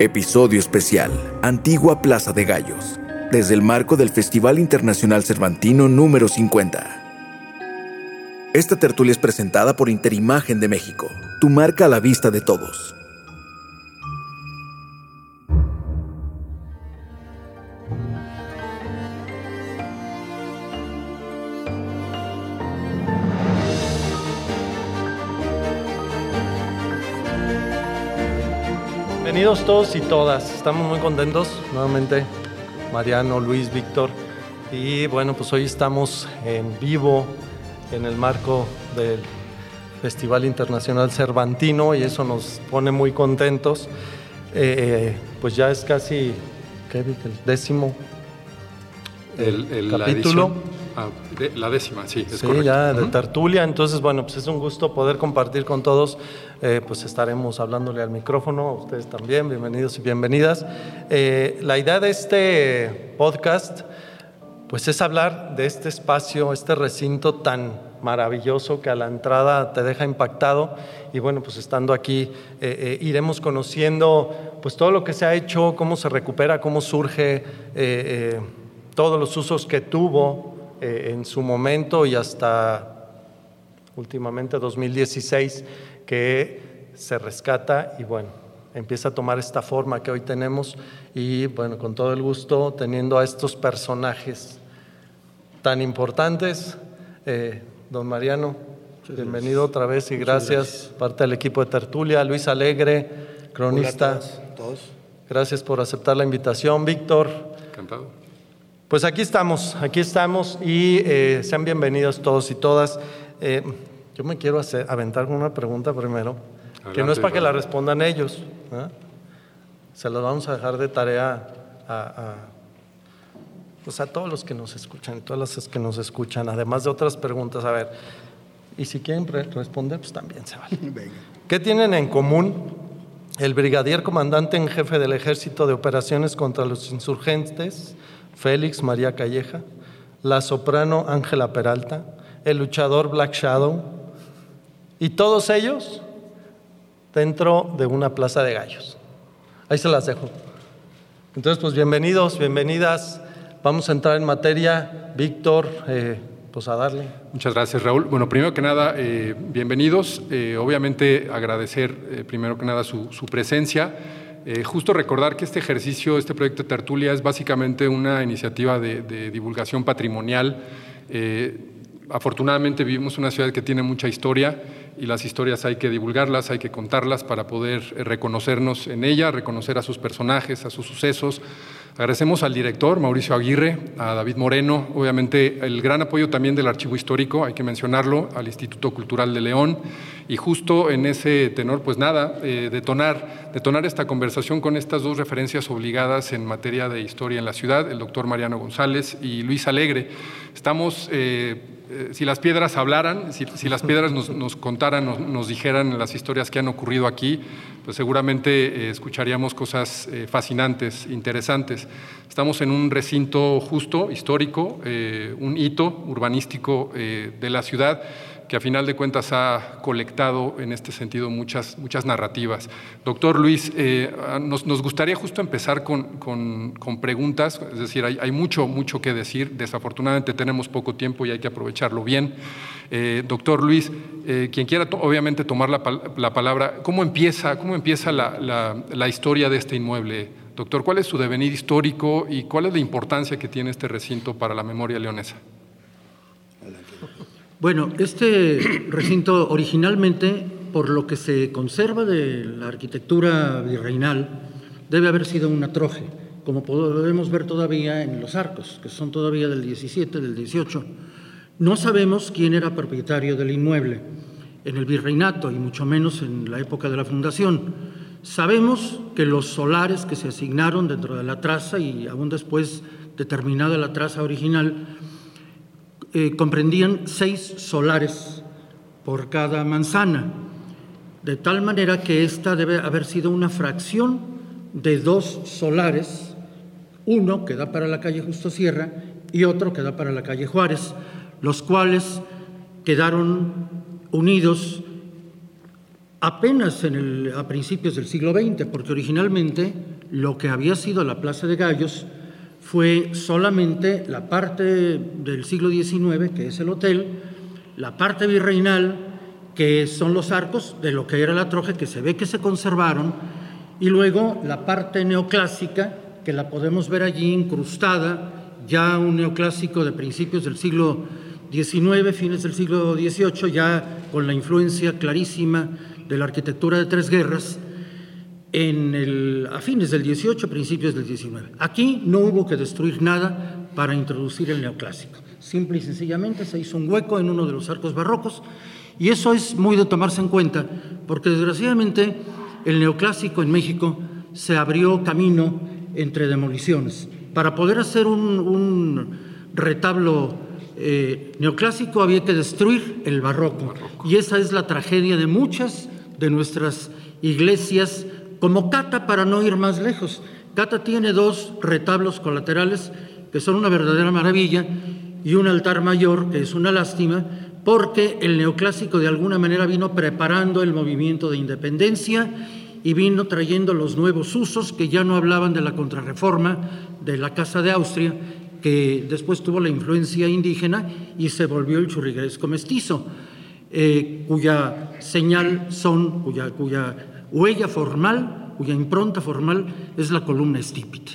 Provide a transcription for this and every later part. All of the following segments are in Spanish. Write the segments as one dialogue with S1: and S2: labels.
S1: Episodio especial, Antigua Plaza de Gallos, desde el marco del Festival Internacional Cervantino número 50. Esta tertulia es presentada por Interimagen de México, tu marca a la vista de todos.
S2: Bienvenidos todos y todas. Estamos muy contentos nuevamente, Mariano, Luis, Víctor. Y bueno, pues hoy estamos en vivo en el marco del Festival Internacional Cervantino y eso nos pone muy contentos. Eh, pues ya es casi ¿qué, el décimo
S3: el, el,
S2: capítulo.
S3: La, ah, de, la décima, sí, es
S2: sí,
S3: correcto.
S2: ya de tertulia. Entonces, bueno, pues es un gusto poder compartir con todos. Eh, pues estaremos hablándole al micrófono, a ustedes también, bienvenidos y bienvenidas. Eh, la idea de este podcast, pues es hablar de este espacio, este recinto tan maravilloso que a la entrada te deja impactado y bueno, pues estando aquí eh, iremos conociendo pues todo lo que se ha hecho, cómo se recupera, cómo surge, todos los usos que tuvo en su momento y hasta últimamente 2016 que se rescata y bueno, empieza a tomar esta forma que hoy tenemos y bueno, con todo el gusto teniendo a estos personajes tan importantes. Eh, don Mariano, bienvenido otra vez y gracias, parte del equipo de Tertulia, Luis Alegre, cronista.
S4: todos.
S2: Gracias por aceptar la invitación, Víctor.
S3: Encantado.
S2: Pues aquí estamos, aquí estamos y eh, sean bienvenidos todos y todas. Eh, yo me quiero hacer, aventar con una pregunta primero, que no es para que la respondan ellos. ¿eh? Se los vamos a dejar de tarea a, a, pues a todos los que nos escuchan, todas las que nos escuchan, además de otras preguntas. A ver, y si quieren re- responder, pues también se vale.
S4: Venga.
S2: ¿Qué tienen en común el brigadier comandante en jefe del Ejército de Operaciones contra los Insurgentes, Félix María Calleja, la soprano Ángela Peralta, el luchador Black Shadow, y todos ellos dentro de una plaza de gallos? Ahí se las dejo. Entonces, pues bienvenidos, bienvenidas. Vamos a entrar en materia. Víctor, eh, pues a darle.
S3: Muchas gracias, Raúl. Bueno, primero que nada, eh, bienvenidos. Eh, obviamente agradecer eh, primero que nada su, su presencia. Eh, justo recordar que este ejercicio, este proyecto de tertulia es básicamente una iniciativa de, divulgación patrimonial. Afortunadamente vivimos una ciudad que tiene mucha historia y las historias hay que divulgarlas, hay que contarlas para poder eh, reconocernos en ella, reconocer a sus personajes, a sus sucesos. Agradecemos al director Mauricio Aguirre, a David Moreno, obviamente el gran apoyo también del Archivo Histórico, hay que mencionarlo, al Instituto Cultural de León y justo en ese tenor, pues nada, eh, detonar, detonar esta conversación con estas dos referencias obligadas en materia de historia en la ciudad, el doctor Mariano González y Luis Alegre. Estamos... eh, eh, si las piedras hablaran, si, si las piedras nos, nos contaran, nos, nos, dijeran las historias que han ocurrido aquí, pues seguramente eh, escucharíamos cosas eh, fascinantes, interesantes. Estamos en un recinto justo, histórico, eh, un hito urbanístico de la ciudad que a final de cuentas ha colectado en este sentido muchas, muchas narrativas. Doctor Luis, eh, nos, gustaría justo empezar con, con, preguntas, es decir, hay, mucho, mucho que decir, desafortunadamente tenemos poco tiempo y hay que aprovecharlo bien. Eh, doctor Luis, eh, quien quiera obviamente tomar la, la, palabra, ¿cómo empieza, cómo empieza la, la historia de este inmueble? Doctor, ¿cuál es su devenir histórico y cuál es la importancia que tiene este recinto para la memoria leonesa?
S4: Bueno, este recinto originalmente, por lo que se conserva de la arquitectura virreinal, debe haber sido una troje, como podemos ver todavía en los arcos, que son todavía del 17, del 18. No sabemos quién era propietario del inmueble en el virreinato y mucho menos en la época de la fundación. Sabemos que los solares que se asignaron dentro de la traza y aún después determinada la traza original eh, comprendían seis solares por cada manzana, de tal manera que esta debe haber sido una fracción de dos solares, uno que da para la calle Justo Sierra y otro que da para la calle Juárez, los cuales quedaron unidos apenas a principios del siglo XX, porque originalmente lo que había sido la Plaza de Gallos fue solamente la parte del siglo XIX, que es el hotel, la parte virreinal, que son los arcos de lo que era la troje, que se ve que se conservaron, y luego la parte neoclásica, que la podemos ver allí incrustada, ya un neoclásico de principios del siglo XIX, fines del siglo XVIII, ya con la influencia clarísima de la arquitectura de tres guerras, en el, a fines del 18, principios del 19. Aquí no hubo que destruir nada para introducir el neoclásico. Simple y sencillamente se hizo un hueco en uno de los arcos barrocos y eso es muy de tomarse en cuenta porque desgraciadamente el neoclásico en México se abrió camino entre demoliciones. Para poder hacer un, retablo eh, neoclásico había que destruir el barroco. Y esa es la tragedia de muchas de nuestras iglesias como Cata, para no ir más lejos, Cata tiene dos retablos colaterales que son una verdadera maravilla y un altar mayor que es una lástima porque el neoclásico de alguna manera vino preparando el movimiento de independencia y vino trayendo los nuevos usos que ya no hablaban de la contrarreforma de la Casa de Austria, que después tuvo la influencia indígena y se volvió el churrigueresco mestizo, eh, cuya señal son, cuya, cuya huella formal, cuya impronta formal es la columna estípite.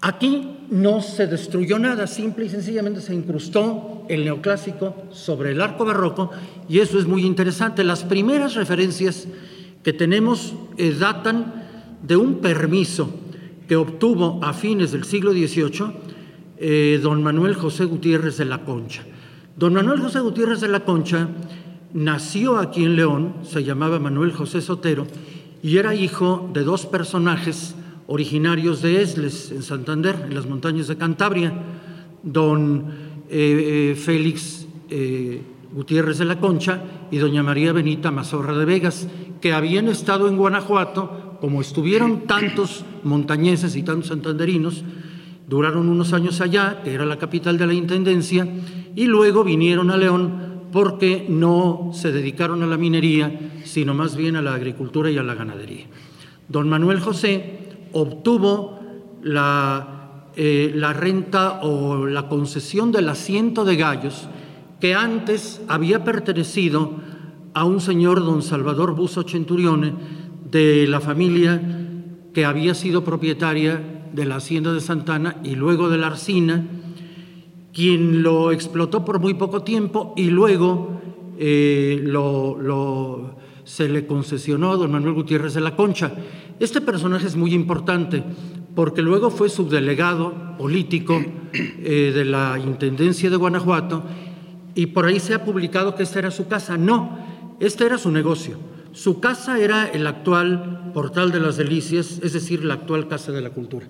S4: Aquí no se destruyó nada, simple y sencillamente se incrustó el neoclásico sobre el arco barroco y eso es muy interesante. Las primeras referencias que tenemos eh, datan de un permiso que obtuvo a fines del siglo XVIII eh, don Manuel José Gutiérrez de la Concha. Don Manuel José Gutiérrez de la Concha nació aquí en León, se llamaba Manuel José Sotero, y era hijo de dos personajes originarios de Esles, en Santander, en las montañas de Cantabria, don eh, eh, Félix eh, Gutiérrez de la Concha y doña María Benita Mazorra de Vegas, que habían estado en Guanajuato, como estuvieron tantos montañeses y tantos santanderinos, duraron unos años allá, que era la capital de la Intendencia, y luego vinieron a León porque no se dedicaron a la minería, sino más bien a la agricultura y a la ganadería. Don Manuel José obtuvo la, eh, la renta o la concesión del asiento de gallos que antes había pertenecido a un señor, don Salvador Buzo Centurione, de la familia que había sido propietaria de la hacienda de Santana y luego de la Arcina, quien lo explotó por muy poco tiempo y luego eh, lo, se le concesionó a don Manuel Gutiérrez de la Concha. Este personaje es muy importante porque luego fue subdelegado político eh, de la Intendencia de Guanajuato y por ahí se ha publicado que esta era su casa. No, este era su negocio. Su casa era el actual Portal de las Delicias, es decir, la actual Casa de la Cultura.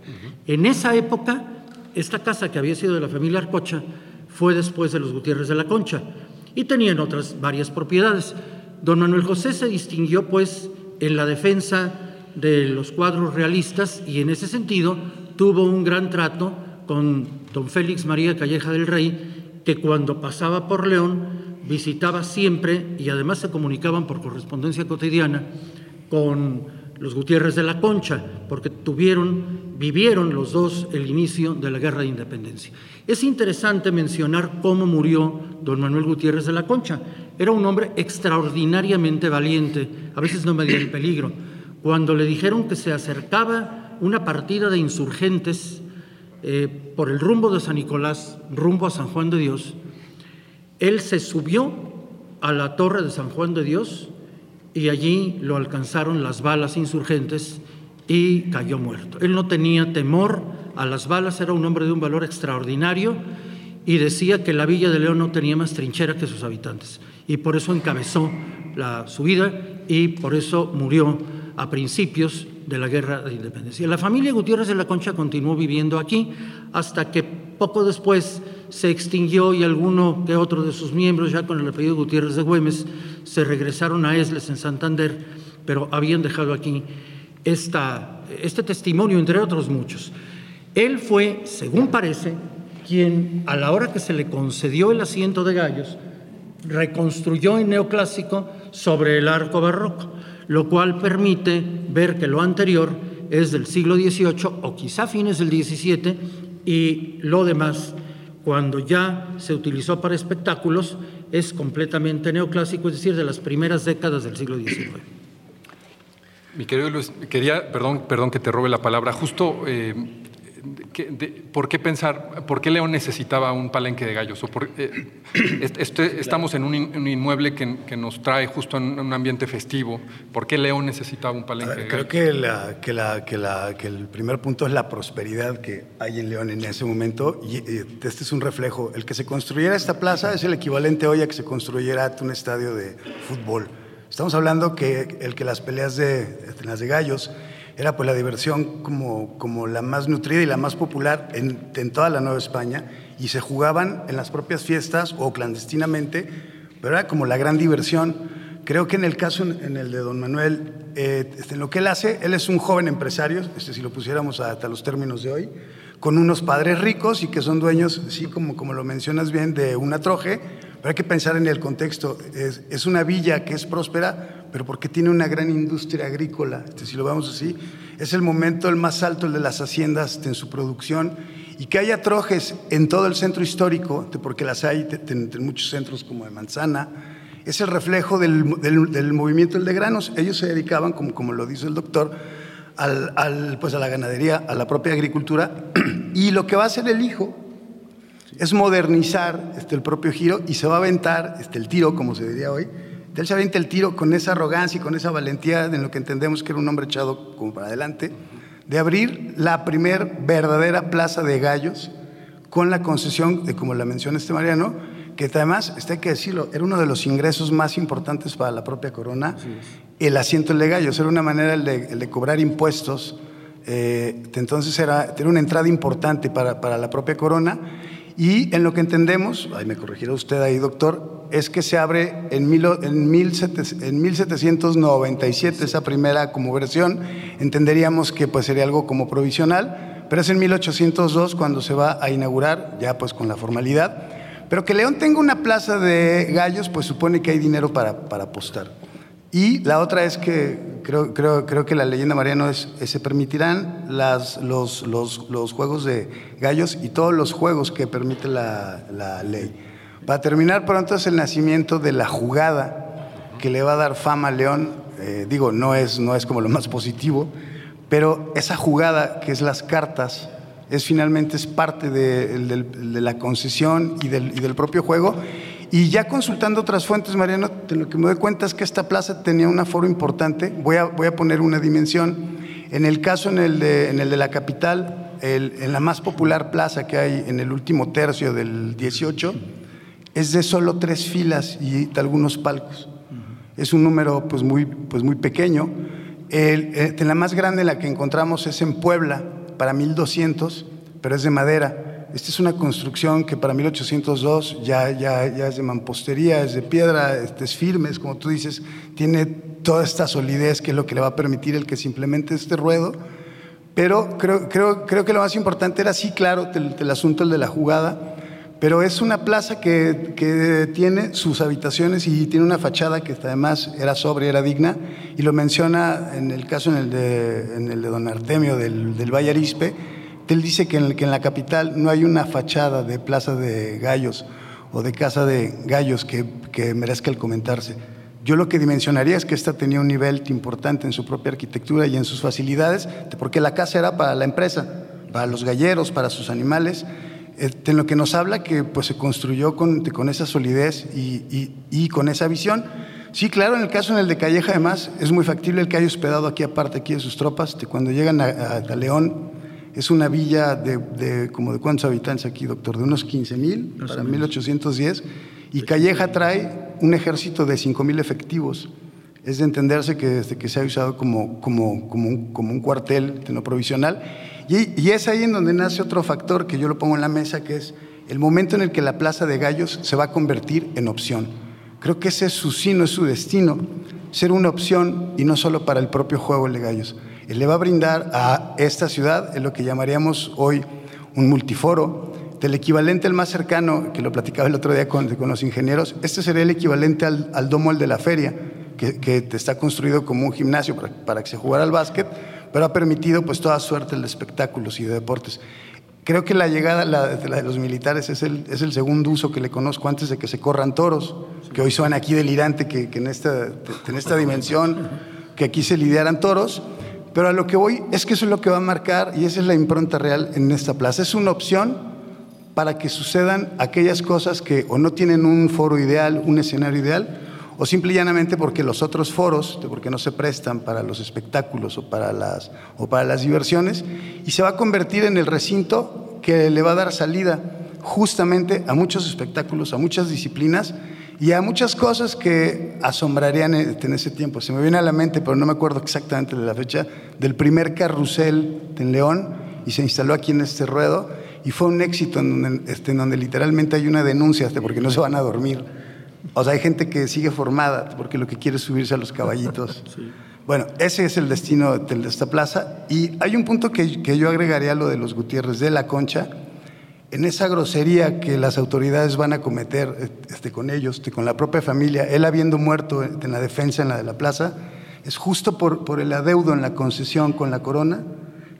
S4: En esa época esta casa que había sido de la familia Arcocha fue después de los Gutiérrez de la Concha y tenían otras varias propiedades. Don Manuel José se distinguió pues en la defensa de los cuadros realistas y en ese sentido tuvo un gran trato con don Félix María Calleja del Rey, que cuando pasaba por León visitaba siempre y además se comunicaban por correspondencia cotidiana con los Gutiérrez de la Concha, porque tuvieron, vivieron los dos el inicio de la Guerra de Independencia. Es interesante mencionar cómo murió don Manuel Gutiérrez de la Concha. Era un hombre extraordinariamente valiente, a veces no medía el peligro. Cuando le dijeron que se acercaba una partida de insurgentes eh, por el rumbo de San Nicolás, rumbo a San Juan de Dios, él se subió a la torre de San Juan de Dios y allí lo alcanzaron las balas insurgentes y cayó muerto. Él no tenía temor a las balas, era un hombre de un valor extraordinario y decía que la Villa de León no tenía más trinchera que sus habitantes y por eso encabezó la, su vida y por eso murió a principios de la Guerra de Independencia. La familia Gutiérrez de la Concha continuó viviendo aquí hasta que poco después se extinguió y alguno que otro de sus miembros, ya con el apellido Gutiérrez de Güemes, se regresaron a Esles en Santander, pero habían dejado aquí esta, este testimonio, entre otros muchos. Él fue, según parece, quien a la hora que se le concedió el asiento de gallos, reconstruyó en neoclásico sobre el arco barroco, lo cual permite ver que lo anterior es del siglo XVIII o quizá fines del XVII y lo demás, cuando ya se utilizó para espectáculos, es completamente neoclásico, es decir, de las primeras décadas del siglo XIX.
S3: Mi querido Luis, quería, perdón, perdón que te robe la palabra, justo eh, ¿por qué pensar, por qué León necesitaba un palenque de gallos? O eh, este, estamos en un, inmueble que, nos trae justo en un ambiente festivo. ¿Por qué León necesitaba un palenque de
S5: gallos? Creo que, la, que, el primer punto es la prosperidad que hay en León en ese momento y, este es un reflejo. El que se construyera esta plaza es el equivalente hoy a que se construyera un estadio de fútbol. Estamos hablando que el que las peleas de, las de gallos era pues la diversión como, como la más nutrida y la más popular en, en, toda la Nueva España y se jugaban en las propias fiestas o clandestinamente, pero era como la gran diversión. Creo que en el caso, en el de don Manuel, eh, este, lo que él hace, él es un joven empresario, este, si lo pusiéramos hasta los términos de hoy, con unos padres ricos y que son dueños, sí, como, como lo mencionas bien, de una troje, pero hay que pensar en el contexto. Es, es una villa que es próspera, pero porque tiene una gran industria agrícola, este, si lo vemos así, es el momento el más alto el de las haciendas en su producción. Y que haya trojes en todo el centro histórico, porque las hay en muchos centros como de Manzana, es el reflejo del, del, movimiento de granos. Ellos se dedicaban, como, como lo dice el doctor, al, al, pues a la ganadería, a la propia agricultura, y lo que va a hacer el hijo es modernizar este, el propio giro y se va a aventar este, el tiro, como se diría hoy, él se avienta el tiro con esa arrogancia y con esa valentía en lo que entendemos que era un hombre echado como para adelante, de abrir la primer verdadera plaza de gallos con la concesión, de, como la menciona este Mariano, que además, este hay que decirlo, era uno de los ingresos más importantes para la propia corona, el asiento de gallos, era una manera el de, cobrar impuestos, eh, entonces era, era una entrada importante para, para la propia corona, y en lo que entendemos, ahí me corregirá usted ahí, doctor, es que se abre en, en, 1797 esa primera como versión, entenderíamos que pues sería algo como provisional, pero es en 1802 cuando se va a inaugurar, ya pues con la formalidad. Pero que León tenga una plaza de gallos, pues supone que hay dinero para, para apostar. Y la otra es que creo, creo, creo que la leyenda mariana es, se permitirán los, los, los, juegos de gallos y todos los juegos que permite la, la ley. Para terminar pronto es el nacimiento de la jugada que le va a dar fama a León. Eh, digo, no es, no es como lo más positivo, pero esa jugada que es las cartas es finalmente es parte de, la concesión y del, propio juego. Y ya consultando otras fuentes, Mariano, lo que me doy cuenta es que esta plaza tenía un aforo importante. Voy a, voy a poner una dimensión. En el caso en el de, en el de la capital, en la más popular plaza que hay en el último tercio del 18, es de solo tres filas y algunos palcos. Es un número pues muy, pues muy pequeño. El, eh, la más grande, la que encontramos, es en Puebla, para 1200, pero es de madera. Esta es una construcción que para 1802 ya, ya, ya es de mampostería, es de piedra, este, es firme, es como tú dices, tiene toda esta solidez que es lo que le va a permitir el que simplemente este ruedo. Pero creo, creo, creo que lo más importante era, sí, claro, el, el asunto el de la jugada pero es una plaza que, tiene sus habitaciones y tiene una fachada que además era sobria, era digna, y lo menciona en el caso en el de don Artemio del, del Valle Arispe, él dice que en, que en la capital no hay una fachada de plaza de gallos o de casa de gallos que, que merezca el comentarse. Yo lo que dimensionaría es que esta tenía un nivel importante en su propia arquitectura y en sus facilidades, porque la casa era para la empresa, para los galleros, para sus animales, en lo que nos habla que pues, se construyó con, con esa solidez y, y, con esa visión. Sí, claro, en el caso en el de Calleja, además, es muy factible el que haya hospedado aquí, aparte aquí de sus tropas. De cuando llegan a, León, es una villa de, de, como de cuántos habitantes aquí, doctor, de unos 15 mil para 1810. Y Calleja trae un ejército de 5 mil efectivos. Es de entenderse que, desde que se ha usado como, como, como, un, como un cuartel no provisional y, es ahí en donde nace otro factor que yo lo pongo en la mesa, que es el momento en el que la Plaza de Gallos se va a convertir en opción. Creo que ese es su sino, es su destino, ser una opción y no solo para el propio juego de gallos. Él le va a brindar a esta ciudad en lo que llamaríamos hoy un multiforo, del equivalente al más cercano, que lo platicaba el otro día con, los ingenieros, este sería el equivalente al, domo el de la feria, que, que, está construido como un gimnasio para, para que se jugara al básquet, pero ha permitido pues toda suerte de espectáculos y de deportes. Creo que la llegada la, de los militares es el, es el, segundo uso que le conozco antes de que se corran toros, que hoy suena aquí delirante que, que en, esta, en esta dimensión, que aquí se lidiaran toros. Pero a lo que voy es que eso es lo que va a marcar y esa es la impronta real en esta plaza. Es una opción para que sucedan aquellas cosas que o no tienen un foro ideal, un escenario ideal, o simple y llanamente porque los otros foros, porque no se prestan para los espectáculos o para las, o para las diversiones, y se va a convertir en el recinto que le va a dar salida justamente a muchos espectáculos, a muchas disciplinas y a muchas cosas que asombrarían en ese tiempo. Se me viene a la mente, pero no me acuerdo exactamente de la fecha, del primer carrusel en León y se instaló aquí en este ruedo y fue un éxito en donde, este, en donde literalmente hay una denuncia porque no se van a dormir o sea, hay gente que sigue formada porque lo que quiere es subirse a los caballitos. Bueno, ese es el destino de esta plaza. Y hay un punto que, que, yo agregaría a lo de los Gutiérrez de la Concha. En esa grosería que las autoridades van a cometer este, con ellos, este, con la propia familia, él habiendo muerto en la defensa en la de la plaza, es justo por, por el adeudo en la concesión con la corona.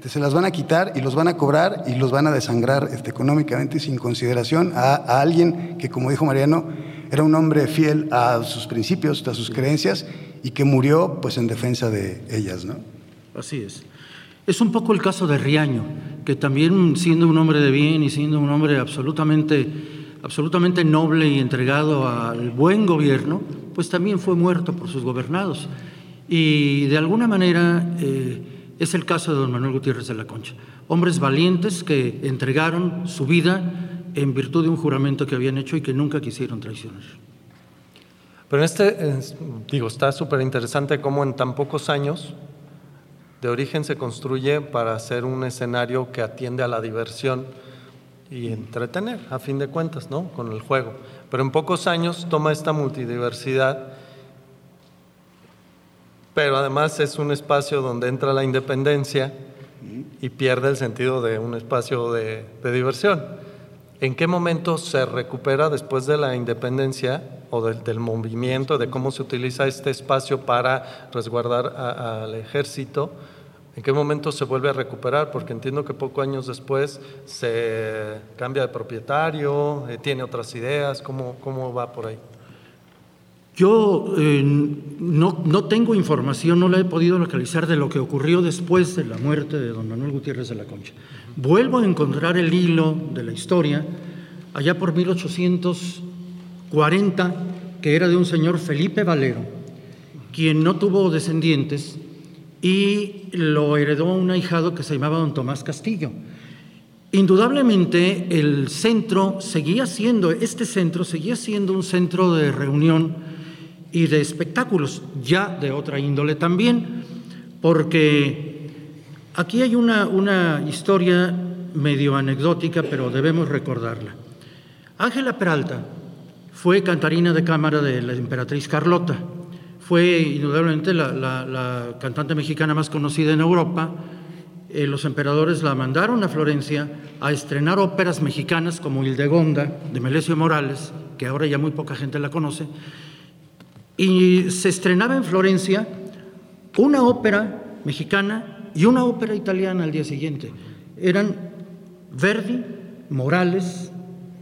S5: se las van a quitar y los van a cobrar y los van a desangrar este, económicamente sin consideración a, a alguien que, como dijo Mariano, era un hombre fiel a sus principios, a sus creencias y que murió pues en defensa de ellas, ¿no?
S4: Así es. Es un poco el caso de Riaño, que también siendo un hombre de bien y siendo un hombre absolutamente, absolutamente noble y entregado al buen gobierno, pues también fue muerto por sus gobernados. Y de alguna manera eh, es el caso de don Manuel Gutiérrez de la Concha. Hombres valientes que entregaron su vida en virtud de un juramento que habían hecho y que nunca quisieron traicionar.
S2: Pero en este, digo, está súper interesante cómo en tan pocos años de origen se construye para hacer un escenario que atiende a la diversión y entretener, a fin de cuentas, ¿no? Con el juego. Pero en pocos años toma esta multidiversidad, pero además es un espacio donde entra la independencia y pierde el sentido de un espacio de diversión. ¿En qué momento se recupera después de la independencia o del, movimiento, de cómo se utiliza este espacio para resguardar al ejército? ¿En qué momento se vuelve a recuperar? Porque entiendo que pocos años después se cambia de propietario, eh, tiene otras ideas, ¿cómo, ¿cómo va por ahí?
S4: Yo eh, no, no, tengo información, no la he podido localizar de lo que ocurrió después de la muerte de don Manuel Gutiérrez de la Concha. Vuelvo a encontrar el hilo de la historia allá por 1840, que era de un señor Felipe Valero, quien no tuvo descendientes y lo heredó un ahijado que se llamaba don Tomás Castillo. Indudablemente el centro seguía siendo, este centro seguía siendo un centro de reunión y de espectáculos, ya de otra índole también, porque Aquí hay una, una historia medio anecdótica, pero debemos recordarla. Ángela Peralta fue cantarina de cámara de la emperatriz Carlota. Fue indudablemente la, cantante mexicana más conocida en Europa. Eh, los emperadores la mandaron a Florencia a estrenar óperas mexicanas como Hildegonda de Melesio Morales, que ahora ya muy poca gente la conoce. Y se estrenaba en Florencia una ópera mexicana y una ópera italiana al día siguiente. Eran Verdi, Morales,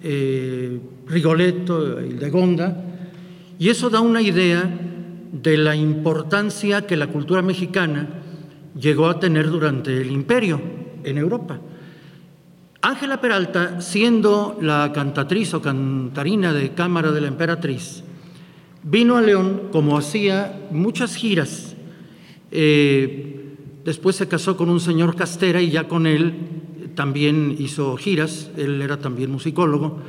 S4: eh, Rigoletto, Hildegonda, y eso da una idea de la importancia que la cultura mexicana llegó a tener durante el imperio en Europa. Ángela Peralta, siendo la cantatriz o cantarina de cámara de la emperatriz, vino a León como hacía muchas giras eh, Después se casó con un señor Castera y ya con él también hizo giras, él era también musicólogo,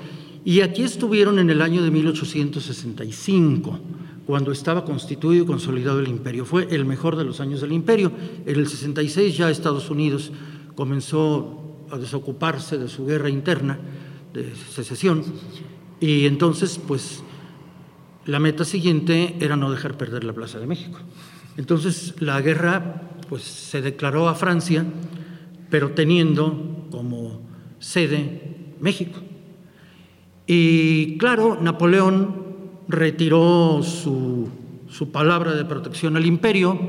S4: y aquí estuvieron en el año de 1865, cuando estaba constituido y consolidado el imperio. Fue el mejor de los años del imperio. En el 66 ya Estados Unidos comenzó a desocuparse de su guerra interna de secesión y entonces pues la meta siguiente era no dejar perder la Plaza de México. Entonces la guerra pues se declaró a Francia, pero teniendo como sede México. Y claro, Napoleón retiró su, palabra de protección al imperio,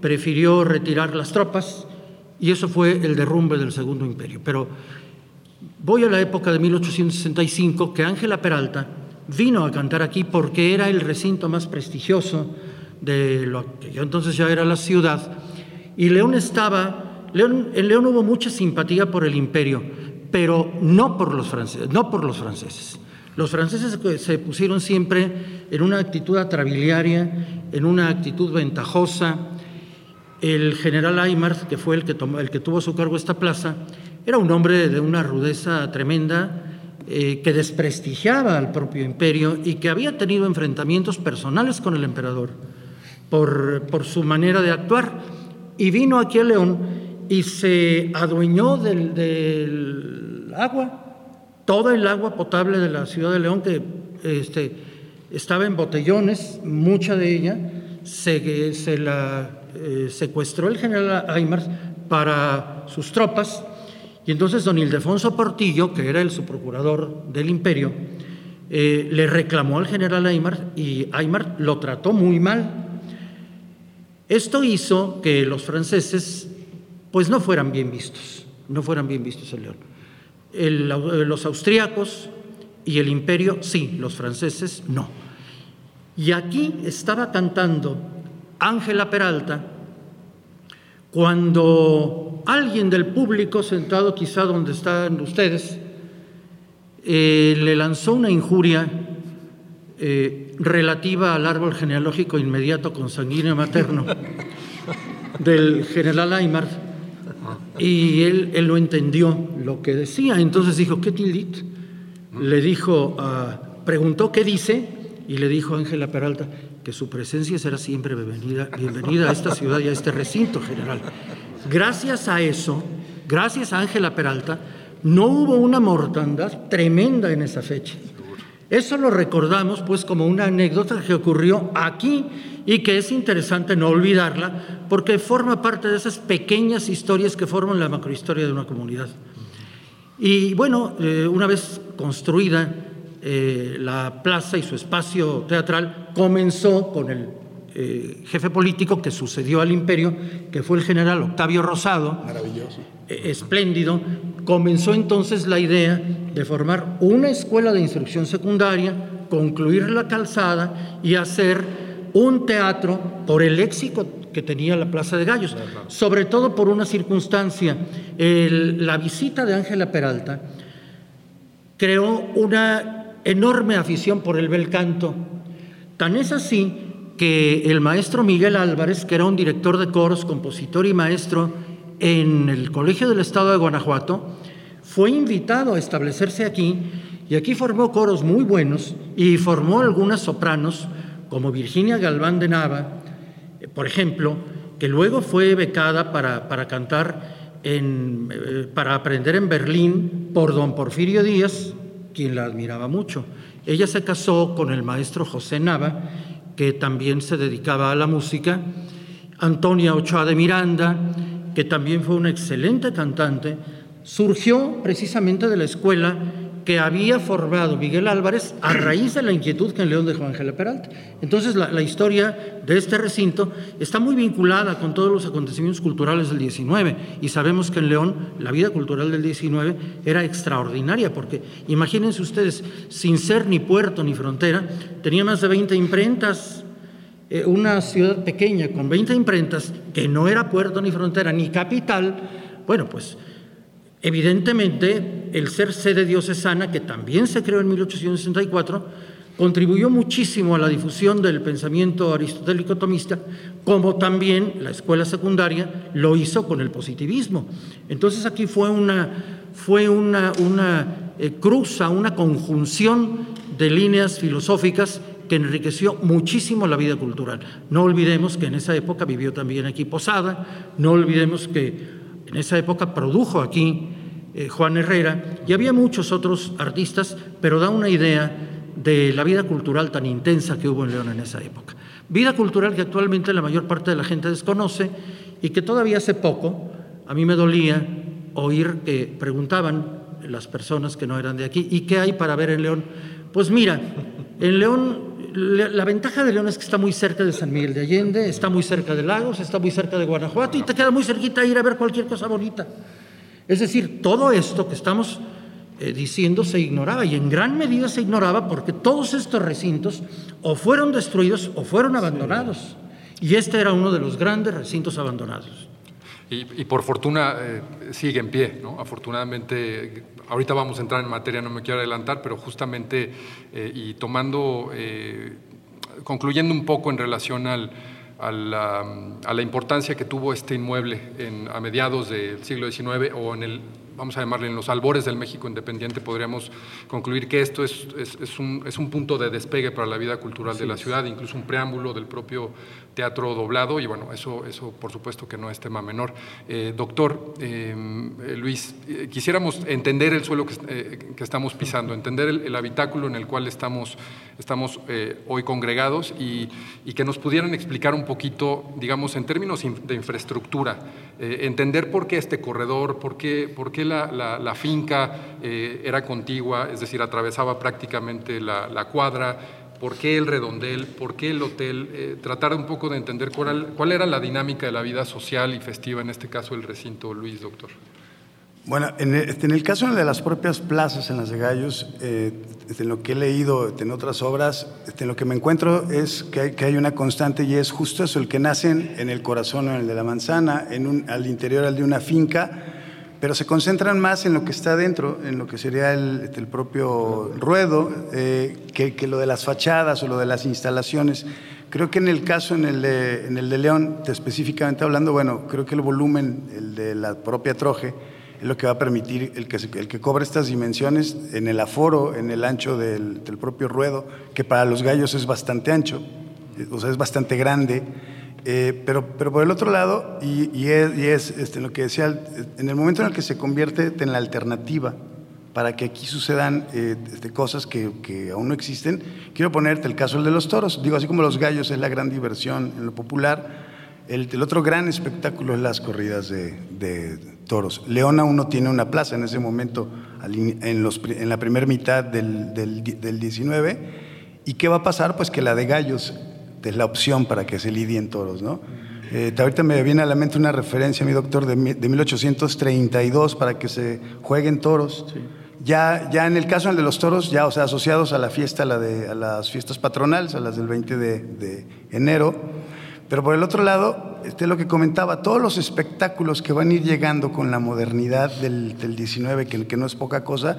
S4: prefirió retirar las tropas y eso fue el derrumbe del Segundo Imperio. Pero voy a la época de 1865 que Ángela Peralta vino a cantar aquí porque era el recinto más prestigioso de lo que yo entonces ya era la ciudad y León estaba, León, en León hubo mucha simpatía por el imperio, pero no por los franceses, no por los franceses. Los franceses se pusieron siempre en una actitud atrabiliaria, en una actitud ventajosa. El general Aymar, que fue el que, tomó, el que tuvo a su cargo esta plaza, era un hombre de una rudeza tremenda, eh, que desprestigiaba al propio imperio y que había tenido enfrentamientos personales con el emperador por, por su manera de actuar. Y vino aquí a León y se adueñó del, agua, toda el agua potable de la ciudad de León, que este, estaba en botellones, mucha de ella, se, se la eh, secuestró el general Aymar para sus tropas, y entonces don Ildefonso Portillo, que era el subprocurador del imperio, eh, le reclamó al general Aymar y Aymar lo trató muy mal. Esto hizo que los franceses pues no fueran bien vistos, no fueran bien vistos en León los austríacos y el imperio, sí, los franceses no. Y aquí estaba cantando Ángela Peralta cuando alguien del público, sentado quizá donde están ustedes, eh, le lanzó una injuria eh, relativa al árbol genealógico inmediato consanguíneo materno del general Aymar y él, él, lo entendió lo que decía. Entonces dijo, ¿qué tildit? Le dijo, uh, preguntó qué dice y le dijo a Ángela Peralta que su presencia será siempre bienvenida, bienvenida a esta ciudad y a este recinto general. Gracias a eso, gracias a Ángela Peralta, no hubo una mortandad tremenda en esa fecha. Eso lo recordamos pues como una anécdota que ocurrió aquí y que es interesante no olvidarla porque forma parte de esas pequeñas historias que forman la macrohistoria de una comunidad. Y bueno, eh, una vez construida eh, la plaza y su espacio teatral, comenzó con el eh, jefe político que sucedió al imperio, que fue el general Octavio Rosado.
S5: Maravilloso.
S4: espléndido. Comenzó entonces la idea de formar una escuela de instrucción secundaria, concluir la calzada y hacer un teatro por el éxito que tenía la Plaza de Gallos, sobre todo por una circunstancia. la visita de Ángela Peralta creó una enorme afición por el bel canto. Tan es así que el maestro Miguel Álvarez, que era un director de coros, compositor y maestro en el Colegio del Estado de Guanajuato, fue invitado a establecerse aquí y aquí formó coros muy buenos y formó algunas sopranos como Virginia Galván de Nava, eh, por ejemplo, que luego fue becada para, para cantar, en, eh, para aprender en Berlín por don Porfirio Díaz, quien la admiraba mucho. Ella se casó con el maestro José Nava, que también se dedicaba a la música, Antonia Ochoa de Miranda, que también fue una excelente cantante, surgió precisamente de la escuela que había formado Miguel Álvarez a raíz de la inquietud que en León dejó Ángela Peralta. Entonces la, historia de este recinto está muy vinculada con todos los acontecimientos culturales del 19 y sabemos que en León la vida cultural del 19 era extraordinaria porque imagínense ustedes, sin ser ni puerto ni frontera, tenía más de 20 imprentas, eh, una ciudad pequeña con 20 imprentas que no era puerto ni frontera ni capital, bueno, pues Evidentemente, el ser sede diocesana, que también se creó en 1864, contribuyó muchísimo a la difusión del pensamiento aristotélico tomista, como también la escuela secundaria lo hizo con el positivismo. Entonces aquí fue una, fue una, una eh, cruza, una conjunción de líneas filosóficas que enriqueció muchísimo la vida cultural. No olvidemos que en esa época vivió también aquí Posada, no olvidemos que en esa época produjo aquí eh, Juan Herrera y había muchos otros artistas, pero da una idea de la vida cultural tan intensa que hubo en León en esa época. Vida cultural que actualmente la mayor parte de la gente desconoce y que todavía hace poco a mí me dolía oír que preguntaban las personas que no eran de aquí, ¿y qué hay para ver en León? Pues mira, en León la, ventaja de León es que está muy cerca de San Miguel de Allende, está muy cerca de Lagos, está muy cerca de Guanajuato y te queda muy cerquita ir a ver cualquier cosa bonita. Es decir, todo esto que estamos eh, diciendo se ignoraba y en gran medida se ignoraba porque todos estos recintos o fueron destruidos o fueron abandonados. Y este era uno de los grandes recintos abandonados.
S3: Y, por fortuna eh, sigue en pie, ¿no? Afortunadamente, ahorita vamos a entrar en materia, no me quiero adelantar, pero justamente eh, y tomando, concluyendo un poco en relación al, a, la, importancia que tuvo este inmueble en, a mediados del siglo XIX o en el vamos a llamarle en los albores del México independiente, podríamos concluir que esto es, es, un, es un, punto de despegue para la vida cultural de la ciudad, incluso un preámbulo del propio teatro doblado, y bueno, eso, eso por supuesto que no es tema menor. Eh, doctor eh, Luis, eh, quisiéramos entender el suelo que, que estamos pisando, entender el, habitáculo en el cual estamos, estamos hoy congregados y, y, que nos pudieran explicar un poquito, digamos, en términos de infraestructura, entender por qué este corredor, por qué, por qué la, la, finca era contigua, es decir, atravesaba prácticamente la cuadra, por qué el redondel, por qué el hotel, eh, tratar un poco de entender cuál, era la dinámica de la vida social y festiva, en este caso el recinto Luis, doctor.
S5: Bueno, en el, en el caso de las propias plazas en las de Gallos, eh, en lo que he leído en otras obras, en lo que me encuentro es que hay, una constante y es justo eso, el que nacen en el corazón en el de la manzana, en un, al interior al de una finca, pero se concentran más en lo que está dentro, en lo que sería el, propio ruedo, eh, que, lo de las fachadas o lo de las instalaciones. Creo que en el caso, en el de, en el de León, específicamente hablando, bueno, creo que el volumen, el de la propia troje, es lo que va a permitir el que, el que cobre estas dimensiones en el aforo, en el ancho del, del propio ruedo, que para los gallos es bastante ancho, o sea, es bastante grande. Eh, pero, pero por el otro lado, y, es, este, lo que decía, en el momento en el que se convierte en la alternativa para que aquí sucedan eh, este, cosas que, que, aún no existen, quiero ponerte el caso de los toros. Digo, así como los gallos es la gran diversión en lo popular, el, el otro gran espectáculo es las corridas de, de, toros. León aún no tiene una plaza en ese momento, en, los, en la primera mitad del, del, del 19. ¿Y qué va a pasar? Pues que la de gallos es la opción para que se lidien toros, ¿no? Eh, ahorita me viene a la mente una referencia, mi doctor, de, de 1832 para que se jueguen toros. Ya, ya en el caso de los toros, ya, o sea, asociados a la fiesta, a, la de, a las fiestas patronales, a las del 20 de, enero. Pero por el otro lado, este lo que comentaba, todos los espectáculos que van a ir llegando con la modernidad del, del 19, que, que no es poca cosa,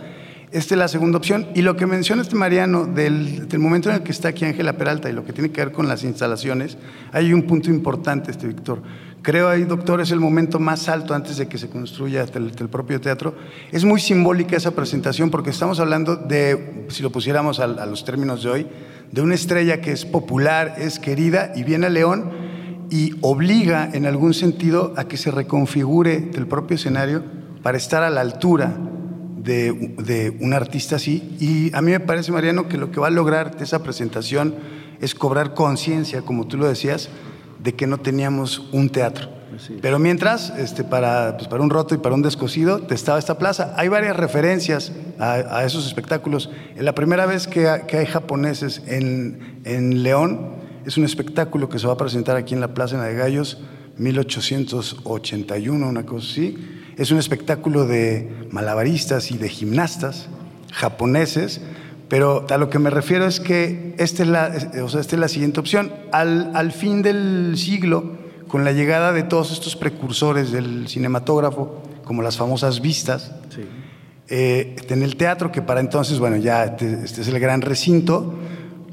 S5: esta es la segunda opción. Y lo que menciona este Mariano del, momento en el que está aquí Ángela Peralta y lo que tiene que ver con las instalaciones, hay un punto importante, este Víctor. Creo ahí, doctor, es el momento más alto antes de que se construya el, el, propio teatro. Es muy simbólica esa presentación porque estamos hablando de, si lo pusiéramos a, a los términos de hoy, de una estrella que es popular, es querida y viene a León y obliga en algún sentido a que se reconfigure el propio escenario para estar a la altura de, un artista así. Y a mí me parece, Mariano, que lo que va a lograr de esa presentación es cobrar conciencia, como tú lo decías, de que no teníamos un teatro. Pero mientras, este, para, pues para un roto y para un descosido, te estaba esta plaza. Hay varias referencias a, esos espectáculos. La primera vez que, hay japoneses en, en, León es un espectáculo que se va a presentar aquí en la Plaza de Gallos, 1881, una cosa así es un espectáculo de malabaristas y de gimnastas japoneses, pero a lo que me refiero es que esta es la, o sea, esta es la siguiente opción. Al, al, fin del siglo, con la llegada de todos estos precursores del cinematógrafo, como las famosas vistas, eh, en el teatro, que para entonces, bueno, ya este, este, es el gran recinto,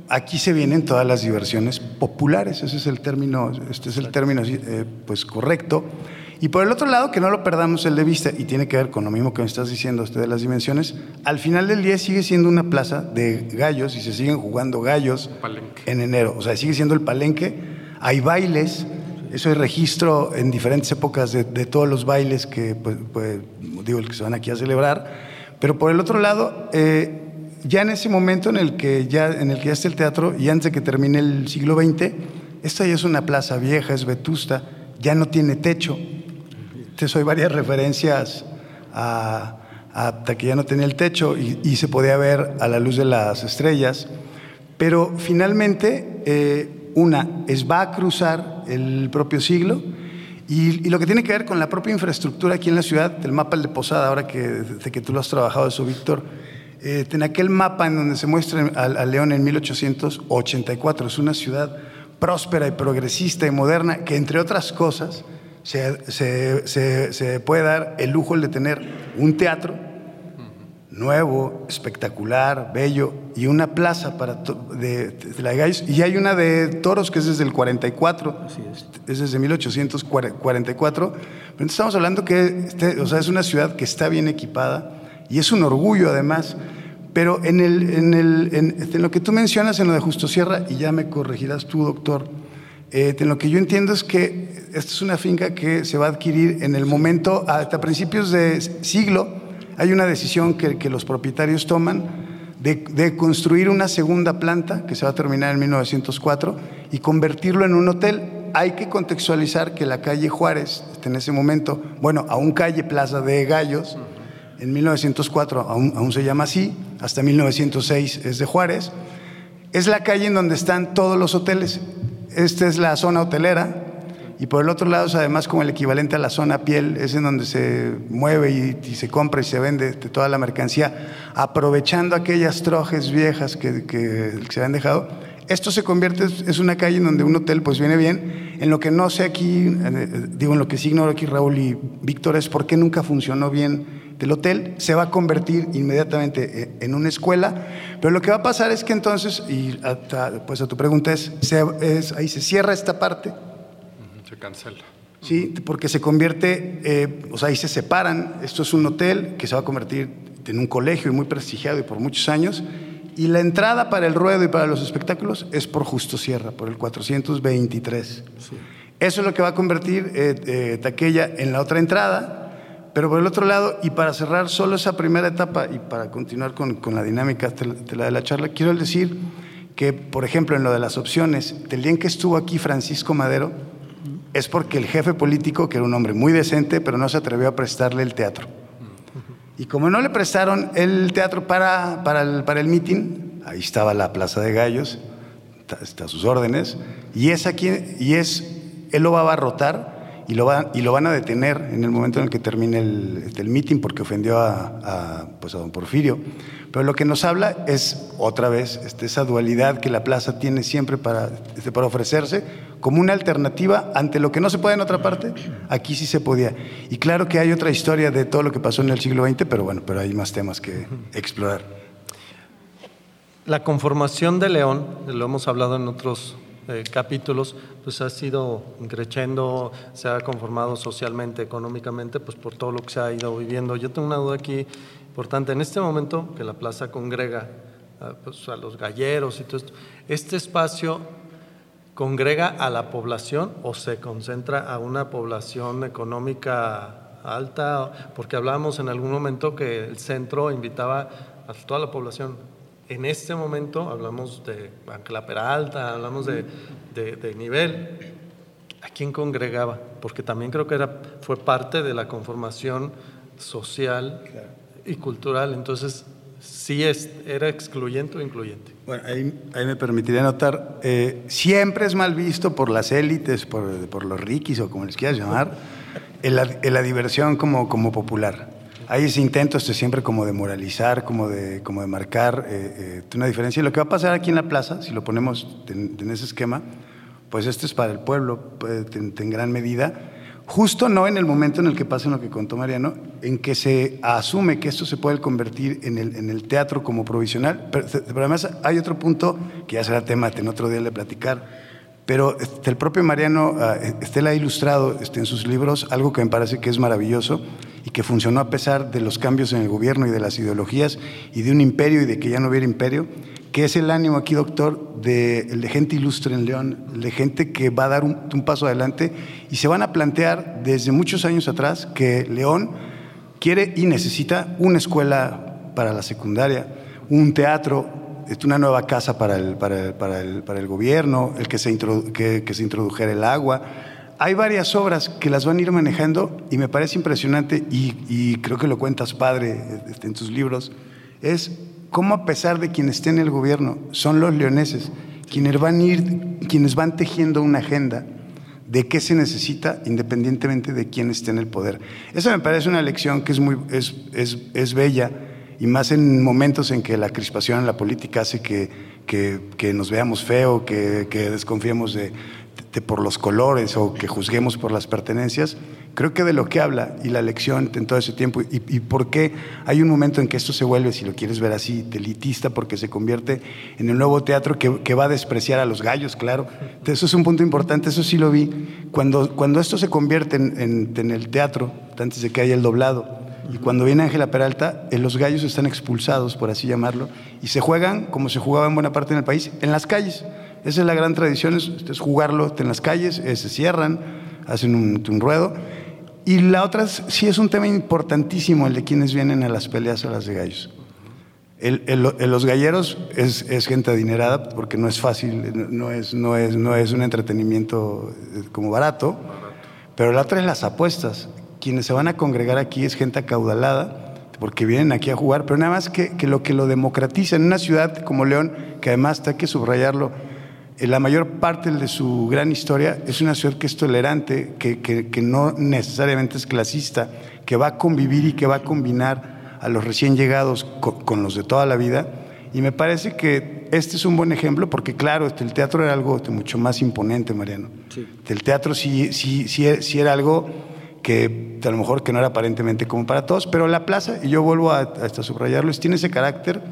S5: aquí se vienen todas las diversiones populares, ese es el término, este es el término eh, pues correcto. Y por el otro lado, que no lo perdamos el de vista, y tiene que ver con lo mismo que me estás diciendo usted de las dimensiones, al final del día sigue siendo una plaza de gallos y se siguen jugando gallos en enero. O sea, sigue siendo el palenque, hay bailes, eso hay registro en diferentes épocas de, todos los bailes que, pues, pues, digo, que se van aquí a celebrar. Pero por el otro lado, eh, ya en ese momento en el, que ya, en el que ya está el teatro, y antes de que termine el siglo XX, esta ya es una plaza vieja, es vetusta, ya no tiene techo te soy varias referencias a, que ya no tenía el techo y, se podía ver a la luz de las estrellas. Pero finalmente, eh, una es va a cruzar el propio siglo y, lo que tiene que ver con la propia infraestructura aquí en la ciudad, el mapa de Posada, ahora que, que tú lo has trabajado eso, Víctor, eh, en aquel mapa en donde se muestra a, León en 1884, es una ciudad próspera y progresista y moderna que entre otras cosas se, se, se puede dar el lujo de tener un teatro, nuevo, espectacular, bello, y una plaza para de, la gallos. Y hay una de toros que es desde el 44, es. desde 1844. Pero estamos hablando que este, o sea, es una ciudad que está bien equipada y es un orgullo además. Pero en, el, en, el, en, lo que tú mencionas, en lo de Justo Sierra, y ya me corregirás tú, doctor, eh, lo que yo entiendo es que esta es una finca que se va a adquirir en el momento, hasta principios de siglo, hay una decisión que, los propietarios toman de, construir una segunda planta que se va a terminar en 1904 y convertirlo en un hotel. Hay que contextualizar que la calle Juárez, en ese momento, bueno, aún calle Plaza de Gallos, en 1904 aún, aún se llama así, hasta 1906 es de Juárez, es la calle en donde están todos los hoteles. Esta es la zona hotelera, y por el otro lado es además como el equivalente a la zona piel, es en donde se mueve y, se compra y se vende toda la mercancía, aprovechando aquellas trojes viejas que, se han dejado. Esto se convierte, es una calle en donde un hotel pues viene bien. En lo que no sé aquí, eh, digo, en lo que sí ignoro aquí Raúl y Víctor es por qué nunca funcionó bien del hotel, se va a convertir inmediatamente eh, en una escuela, pero lo que va a pasar es que entonces, y pues a tu pregunta es, es ahí se cierra esta parte,
S3: se cancela.
S5: Sí, porque se convierte, eh, o sea, ahí se separan. Esto es un hotel que se va a convertir en un colegio muy prestigiado y por muchos años. Y la entrada para el ruedo y para los espectáculos es por Justo Sierra, por el 423. Eso es lo que va a convertir eh, eh, Taquella en la otra entrada. Pero por el otro lado, y para cerrar solo esa primera etapa y para continuar con, con la dinámica de la, charla, quiero decir que, por ejemplo, en lo de las opciones, del día en que estuvo aquí Francisco Madero, es porque el jefe político, que era un hombre muy decente, pero no se atrevió a prestarle el teatro. Y como no le prestaron el teatro para, para el, para el mitin, ahí estaba la Plaza de Gallos, está a sus órdenes, y es aquí, y es, él lo va a abarrotar y lo, va, y lo van a detener en el momento en el que termine el, el mitin porque ofendió a, pues a don Porfirio. Pero lo que nos habla es, otra vez, este, esa dualidad que la plaza tiene siempre para, este, para ofrecerse como una alternativa ante lo que no se puede en otra parte, aquí sí se podía. Y claro que hay otra historia de todo lo que pasó en el siglo XX, pero bueno, pero hay más temas que explorar.
S2: La conformación de León, lo hemos hablado en otros eh, capítulos, pues ha sido creciendo, se ha conformado socialmente, económicamente, pues por todo lo que se ha ido viviendo. Yo tengo una duda aquí importante. En este momento que la plaza congrega pues, a los galleros y todo esto, ¿este espacio congrega a la población o se concentra a una población económica alta? Porque hablábamos en algún momento que el centro invitaba a toda la población. En este momento hablamos de Anclapera Alta, hablamos de, de, nivel. ¿A quién congregaba? Porque también creo que era, fue parte de la conformación social y cultural, entonces sí es, era excluyente o incluyente.
S5: Bueno, ahí, me permitiría notar, eh, siempre es mal visto por las élites, por, por, los riquis o como les quieras llamar, en la, diversión como, como popular. Hay ese intento este, siempre como de moralizar, como de, como de marcar eh, eh, una diferencia. Y lo que va a pasar aquí en la plaza, si lo ponemos en, ese esquema, pues esto es para el pueblo pues, en gran medida. Justo no en el momento en el que pasa lo que contó Mariano, en que se asume que esto se puede convertir en el, en el teatro como provisional, pero, además hay otro punto que ya será tema en otro día de platicar, pero este, el propio Mariano ah, este, ha ilustrado este, en sus libros algo que me parece que es maravilloso y que funcionó a pesar de los cambios en el gobierno y de las ideologías y de un imperio y de que ya no hubiera imperio, que es el ánimo aquí, doctor, de, gente ilustre en León, de gente que va a dar un, paso adelante y se van a plantear desde muchos años atrás que León quiere y necesita una escuela para la secundaria, un teatro, una nueva casa para el, para para el, gobierno, el que se, que, se introdujera el agua. Hay varias obras que las van a ir manejando y me parece impresionante y, creo que lo cuentas padre este, en tus libros, es cómo a pesar de quien esté en el gobierno, son los leoneses quienes van, ir, quienes van tejiendo una agenda de qué se necesita independientemente de quién esté en el poder. Esa me parece una lección que es, muy, es, es, es bella y más en momentos en que la crispación en la política hace que, que, que nos veamos feo, que, que desconfiemos de, por los colores o que juzguemos por las pertenencias. Creo que de lo que habla y la lección en todo ese tiempo y, por qué hay un momento en que esto se vuelve, si lo quieres ver así, delitista, porque se convierte en el nuevo teatro que, va a despreciar a los gallos, claro. Eso es un punto importante, eso sí lo vi. Cuando, cuando esto se convierte en, en, en el teatro, antes de que haya el doblado, y cuando viene Ángela Peralta, eh, los gallos están expulsados, por así llamarlo, y se juegan, como se jugaba en buena parte del país, en las calles. Esa es la gran tradición, es, jugarlo en las calles, eh, se cierran, hacen un, ruedo. Y la otra sí es un tema importantísimo, el de quienes vienen a las peleas a las de gallos. El, los galleros es, es, gente adinerada porque no es fácil, no es, no es, no es un entretenimiento eh, como barato, pero la otra es las apuestas quienes se van a congregar aquí es gente acaudalada, porque vienen aquí a jugar, pero nada más que, que lo que lo democratiza en una ciudad como León, que además hay que subrayarlo, la mayor parte de su gran historia es una ciudad que es tolerante, que, que, que no necesariamente es clasista, que va a convivir y que va a combinar a los recién llegados con, con los de toda la vida. Y me parece que este es un buen ejemplo porque, claro, este, el teatro era algo mucho más imponente, Mariano. Sí. El teatro sí, sí, sí, sí era algo que a lo mejor que no era aparentemente como para todos, pero la plaza, y yo vuelvo a, hasta subrayarlo, tiene ese carácter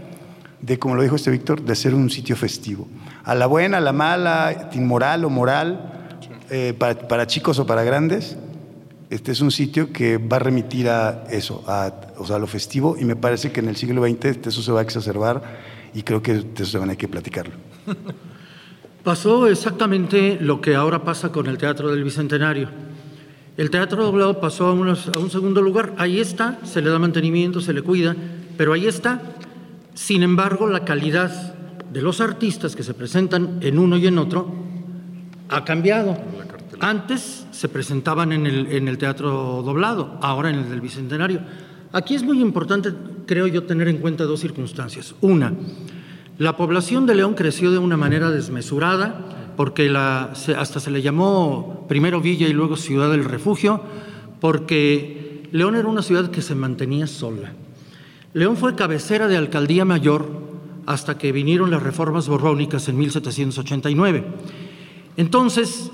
S5: de, como lo dijo este Víctor, de ser un sitio festivo. A la buena, a la mala, inmoral o moral, eh, para, para, chicos o para grandes, este es un sitio que va a remitir a eso, a, o sea, a lo festivo, y me parece que en el siglo XX eso se va a exacerbar, y creo que de eso van a que platicarlo.
S4: Pasó exactamente lo que ahora pasa con el Teatro del Bicentenario el teatro doblado pasó a, un segundo lugar. Ahí está, se le da mantenimiento, se le cuida, pero ahí está. Sin embargo, la calidad de los artistas que se presentan en uno y en otro ha cambiado. Antes se presentaban en el, en el teatro doblado, ahora en el del Bicentenario. Aquí es muy importante, creo yo, tener en cuenta dos circunstancias. Una, la población de León creció de una manera desmesurada, porque la, hasta se le llamó primero Villa y luego Ciudad del Refugio, porque León era una ciudad que se mantenía sola. León fue cabecera de alcaldía mayor hasta que vinieron las reformas borbónicas en 1789. Entonces,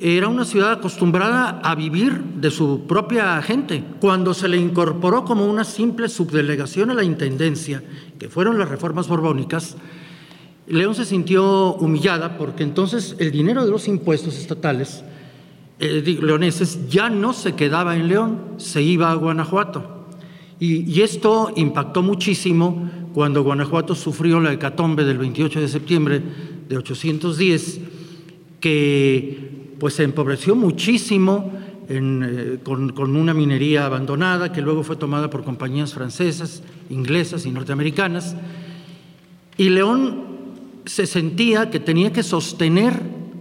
S4: era una ciudad acostumbrada a vivir de su propia gente. Cuando se le incorporó como una simple subdelegación a la Intendencia, que fueron las reformas borbónicas, León se sintió humillada porque entonces el dinero de los impuestos estatales eh, leoneses ya no se quedaba en León, se iba a Guanajuato. Y, esto impactó muchísimo cuando Guanajuato sufrió la hecatombe del 28 de septiembre de 810, que pues se empobreció muchísimo eh, con, con una minería abandonada que luego fue tomada por compañías francesas, inglesas y norteamericanas. Y León se sentía que tenía que sostener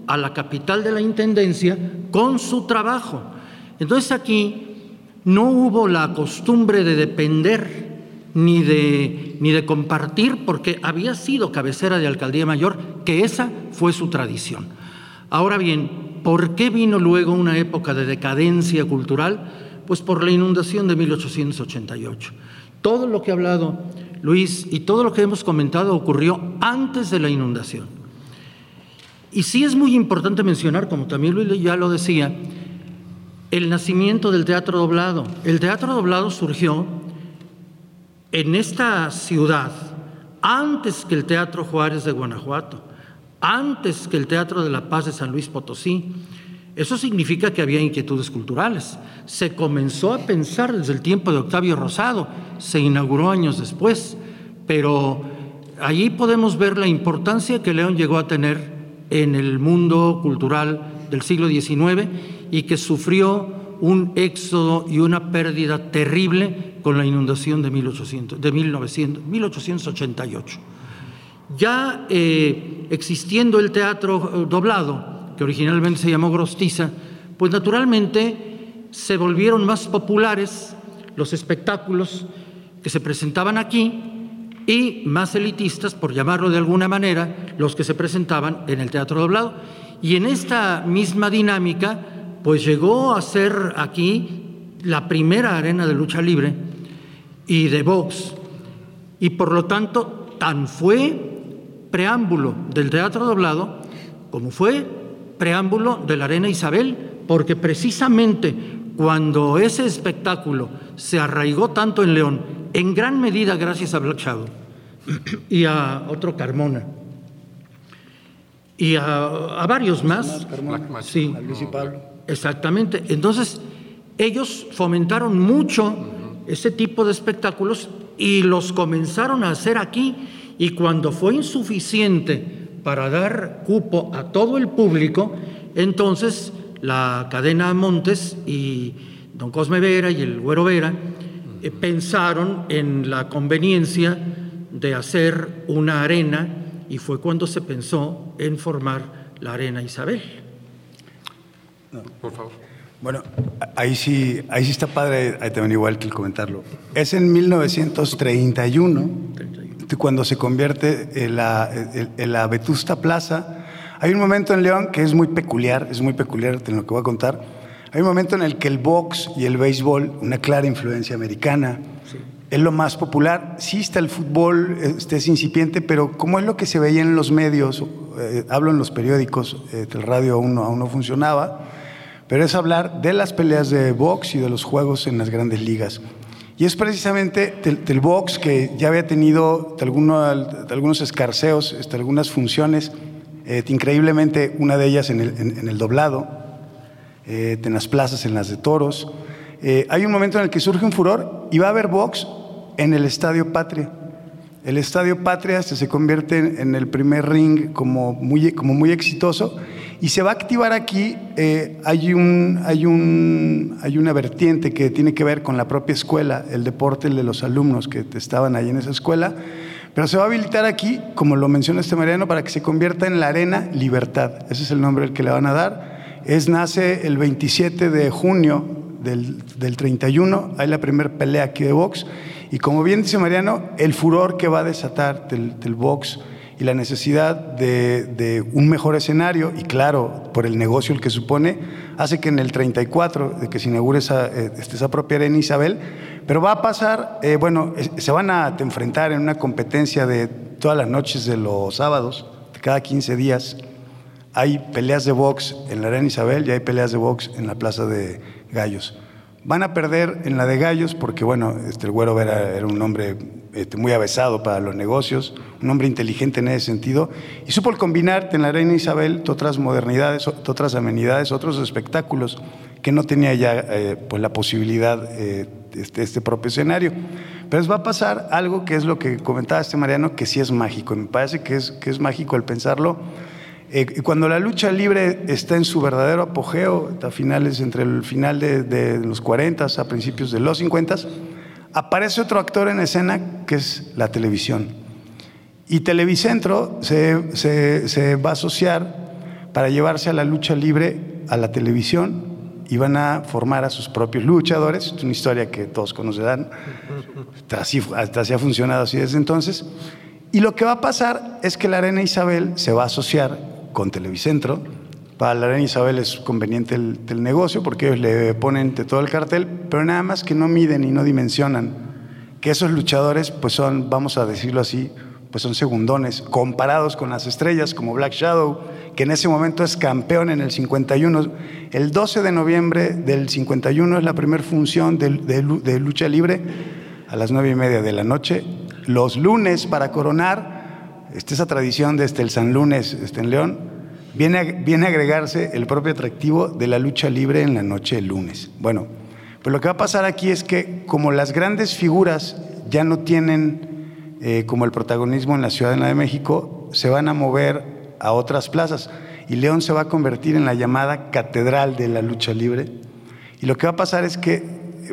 S4: a la capital de la Intendencia con su trabajo. Entonces aquí no hubo la costumbre de depender ni de, ni de compartir, porque había sido cabecera de alcaldía mayor, que esa fue su tradición. Ahora bien, ¿por qué vino luego una época de decadencia cultural? Pues por la inundación de 1888. Todo lo que ha hablado Luis, y todo lo que hemos comentado ocurrió antes de la inundación. Y sí es muy importante mencionar, como también Luis ya lo decía, el nacimiento del teatro doblado. El teatro doblado surgió en esta ciudad antes que el Teatro Juárez de Guanajuato, antes que el Teatro de la Paz de San Luis Potosí. Eso significa que había inquietudes culturales. Se comenzó a pensar desde el tiempo de Octavio Rosado, se inauguró años después, pero allí podemos ver la importancia que León llegó a tener en el mundo cultural del siglo XIX y que sufrió un éxodo y una pérdida terrible con la inundación de, 1800, de 1900, 1888. Ya eh, existiendo el teatro doblado, que originalmente se llamó Grostiza, pues naturalmente se volvieron más populares los espectáculos que se presentaban aquí y más elitistas, por llamarlo de alguna manera, los que se presentaban en el teatro doblado. Y en esta misma dinámica, pues llegó a ser aquí la primera arena de lucha libre y de box. Y por lo tanto, tan fue preámbulo del teatro doblado como fue preámbulo de la Arena Isabel, porque precisamente cuando ese espectáculo se arraigó tanto en León, en gran medida gracias a Black Shadow y a otro Carmona, y a, varios más. sí, Exactamente. Entonces, ellos fomentaron mucho ese tipo de espectáculos y los comenzaron a hacer aquí y cuando fue insuficiente para dar cupo a todo el público, entonces la cadena Montes y don Cosme Vera y el Güero Vera eh, pensaron en la conveniencia de hacer una arena y fue cuando se pensó en formar la Arena Isabel.
S3: Por favor.
S5: Bueno, ahí sí, ahí sí está padre, ahí también igual que el comentarlo. Es en 1931, cuando se convierte en la, Vetusta Plaza. Hay un momento en León que es muy peculiar, es muy peculiar en lo que voy a contar. Hay un momento en el que el box y el béisbol, una clara influencia americana, es lo más popular. Sí está el fútbol, este es incipiente, pero como es lo que se veía en los medios, eh, hablo en los periódicos, eh, el radio aún aún no funcionaba, pero es hablar de las peleas de box y de los juegos en las grandes ligas. Y es precisamente del, box que ya había tenido algunos escarceos, este, algunas funciones, eh, increíblemente una de ellas en el, doblado, eh, en las plazas, en las de toros. Eh, hay un momento en el que surge un furor y va a haber box en el Estadio Patria. El Estadio Patria se convierte en el primer ring como muy, como muy exitoso y se va a activar aquí, eh, hay, un, hay, un, hay una vertiente que tiene que ver con la propia escuela, el deporte de los alumnos que estaban ahí en esa escuela, pero se va a habilitar aquí, como lo menciona este Mariano, para que se convierta en la Arena Libertad. Ese es el nombre que le van a dar. Es, nace el 27 de junio del, del 31, hay la primera pelea aquí de box, y como bien dice Mariano, el furor que va a desatar del, del box y la necesidad de, un mejor escenario, y claro, por el negocio el que supone, hace que en el 34, de que se inaugure esa, eh, este, esa propia arena Isabel, pero va a pasar, eh, bueno, se van a enfrentar en una competencia de todas las noches de los sábados, de cada 15 días. Hay peleas de box en la arena Isabel y hay peleas de box en la Plaza de Gallos. Van a perder en la de Gallos porque, bueno, este, el Güero era, era un hombre este, muy avesado para los negocios, un hombre inteligente en ese sentido, y supo combinar en la Reina Isabel otras modernidades, otras amenidades, otros espectáculos que no tenía ya eh, pues la posibilidad de eh, este, este, propio escenario. Pero va a pasar algo que es lo que comentaba este Mariano, que sí es mágico, y me parece que es, que es mágico el pensarlo eh, cuando la lucha libre está en su verdadero apogeo, a finales, entre el final de, los 40 a principios de los 50, aparece otro actor en escena que es la televisión. Y Televicentro se, se, va a asociar para llevarse a la lucha libre a la televisión y van a formar a sus propios luchadores. Es una historia que todos conocerán. así, hasta así ha funcionado así desde entonces. Y lo que va a pasar es que la Arena Isabel se va a asociar con Televicentro. Para la Reina Isabel es conveniente el, negocio porque ellos le ponen todo el cartel, pero nada más que no miden y no dimensionan que esos luchadores pues son, vamos a decirlo así, pues son segundones comparados con las estrellas como Black Shadow, que en ese momento es campeón en el 51. El 12 de noviembre del 51 es la primera función de, de, lucha libre a las nueve y media de la noche. Los lunes para coronar esa tradición desde el San Lunes este, en León, viene a, viene a agregarse el propio atractivo de la lucha libre en la noche del lunes. Bueno, pues lo que va a pasar aquí es que como las grandes figuras ya no tienen eh, como el protagonismo en la Ciudad de México, se van a mover a otras plazas y León se va a convertir en la llamada catedral de la lucha libre. Y lo que va a pasar es que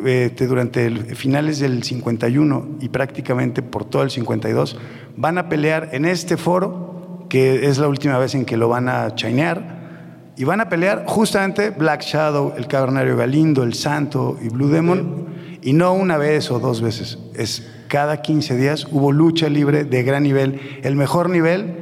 S5: este, durante finales del 51 y prácticamente por todo el 52, van a pelear en este foro, que es la última vez en que lo van a chainear, Y van a pelear justamente Black Shadow, el Cavernario Galindo, el Santo y Blue Demon. Y no una vez o dos veces. Es cada 15 días hubo lucha libre de gran nivel. El mejor nivel.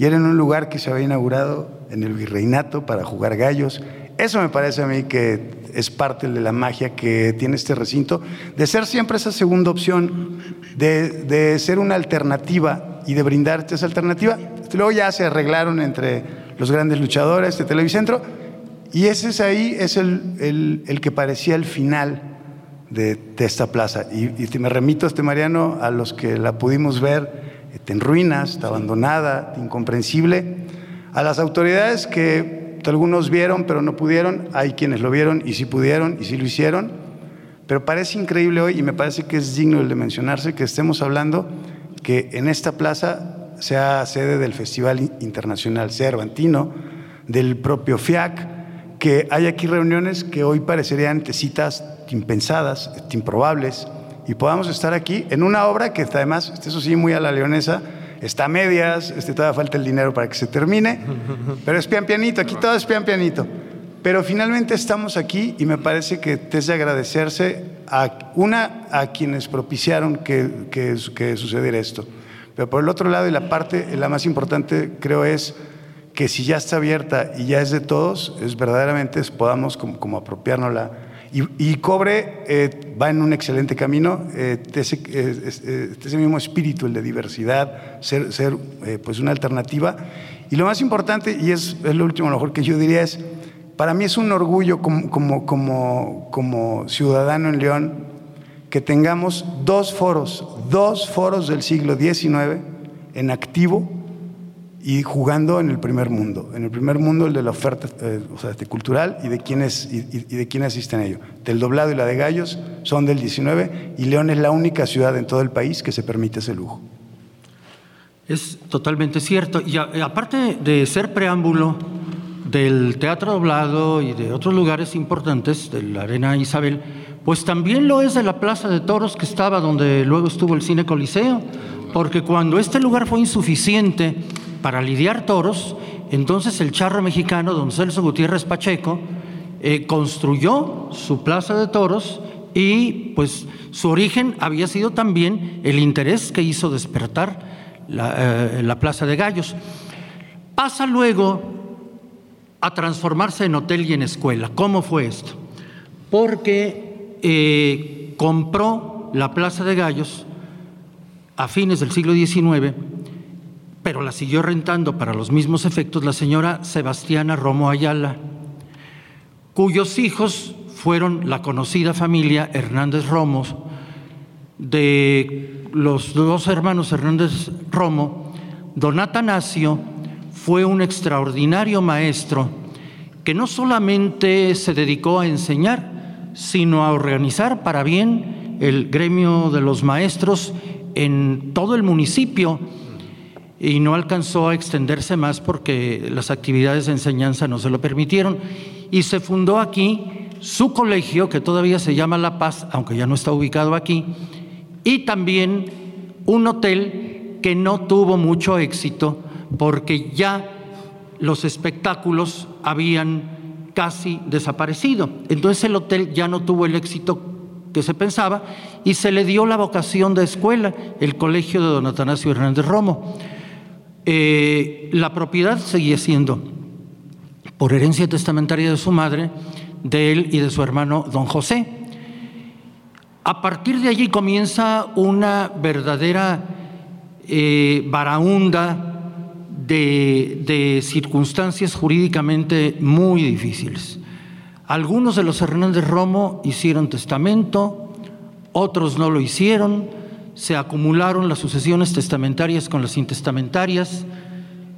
S5: Y era en un lugar que se había inaugurado en el virreinato para jugar gallos. Eso me parece a mí que es parte de la magia que tiene este recinto, de ser siempre esa segunda opción, de, de ser una alternativa y de brindarte esa alternativa. Luego ya se arreglaron entre los grandes luchadores de Televicentro, y ese es ahí, es el, el, el que parecía el final de, de esta plaza. Y, y, me remito, este Mariano, a los que la pudimos ver este, en ruinas, está abandonada, incomprensible, a las autoridades que algunos vieron pero no pudieron, hay quienes lo vieron y sí pudieron y sí lo hicieron, pero parece increíble hoy y me parece que es digno de mencionarse que estemos hablando que en esta plaza sea sede del Festival Internacional Cervantino, del propio FIAC, que hay aquí reuniones que hoy parecerían citas impensadas, improbables, y podamos estar aquí en una obra que además, eso sí, muy a la leonesa, está a medias, este, todavía falta el dinero para que se termine, pero es pian pianito, aquí todo es pian pianito. Pero finalmente estamos aquí y me parece que es de agradecerse a una a quienes propiciaron que, que, que sucediera esto. Pero por el otro lado, y la parte, la más importante, creo es que si ya está abierta y ya es de todos, es verdaderamente podamos como, como apropiárnosla. Y, y Cobre eh, va en un excelente camino, eh, ese, eh, ese, mismo espíritu, el de diversidad, ser, ser pues una alternativa. Y lo más importante, y es, es lo último a lo mejor que yo diría, es, para mí es un orgullo como, como, como, como ciudadano en León que tengamos dos foros, dos foros del siglo XIX en activo y jugando en el primer mundo, en el primer mundo el de la oferta eh, o sea, cultural y de quienes y, y, de quién asisten a ello. Del doblado y la de gallos son del 19 y León es la única ciudad en todo el país que se permite ese lujo.
S4: Es totalmente cierto. Y a, aparte de ser preámbulo del teatro doblado y de otros lugares importantes, de la Arena Isabel, pues también lo es de la Plaza de Toros que estaba donde luego estuvo el Cine Coliseo, porque cuando este lugar fue insuficiente para lidiar toros, entonces el charro mexicano, don Celso Gutiérrez Pacheco, eh, construyó su Plaza de Toros y pues su origen había sido también el interés que hizo despertar la, eh, la Plaza de Gallos. Pasa luego a transformarse en hotel y en escuela. ¿Cómo fue esto? Porque eh, compró la Plaza de Gallos a fines del siglo XIX, pero la siguió rentando para los mismos efectos la señora Sebastiana Romo Ayala, cuyos hijos fueron la conocida familia Hernández Romo, de los dos hermanos Hernández Romo, don Atanasio fue un extraordinario maestro que no solamente se dedicó a enseñar, sino a organizar para bien el gremio de los maestros en todo el municipio y no alcanzó a extenderse más porque las actividades de enseñanza no se lo permitieron. Y se fundó aquí su colegio, que todavía se llama La Paz, aunque ya no está ubicado aquí, y también un hotel que no tuvo mucho éxito porque ya los espectáculos habían casi desaparecido. Entonces el hotel ya no tuvo el éxito que se pensaba y se le dio la vocación de escuela, el colegio de don Atanasio Hernández Romo. Eh, la propiedad seguía siendo, por herencia testamentaria de su madre, de él y de su hermano don José. A partir de allí comienza una verdadera eh, de, circunstancias jurídicamente muy difíciles. Algunos de los Hernández Romo hicieron testamento, otros no lo hicieron, se acumularon las sucesiones testamentarias con las intestamentarias,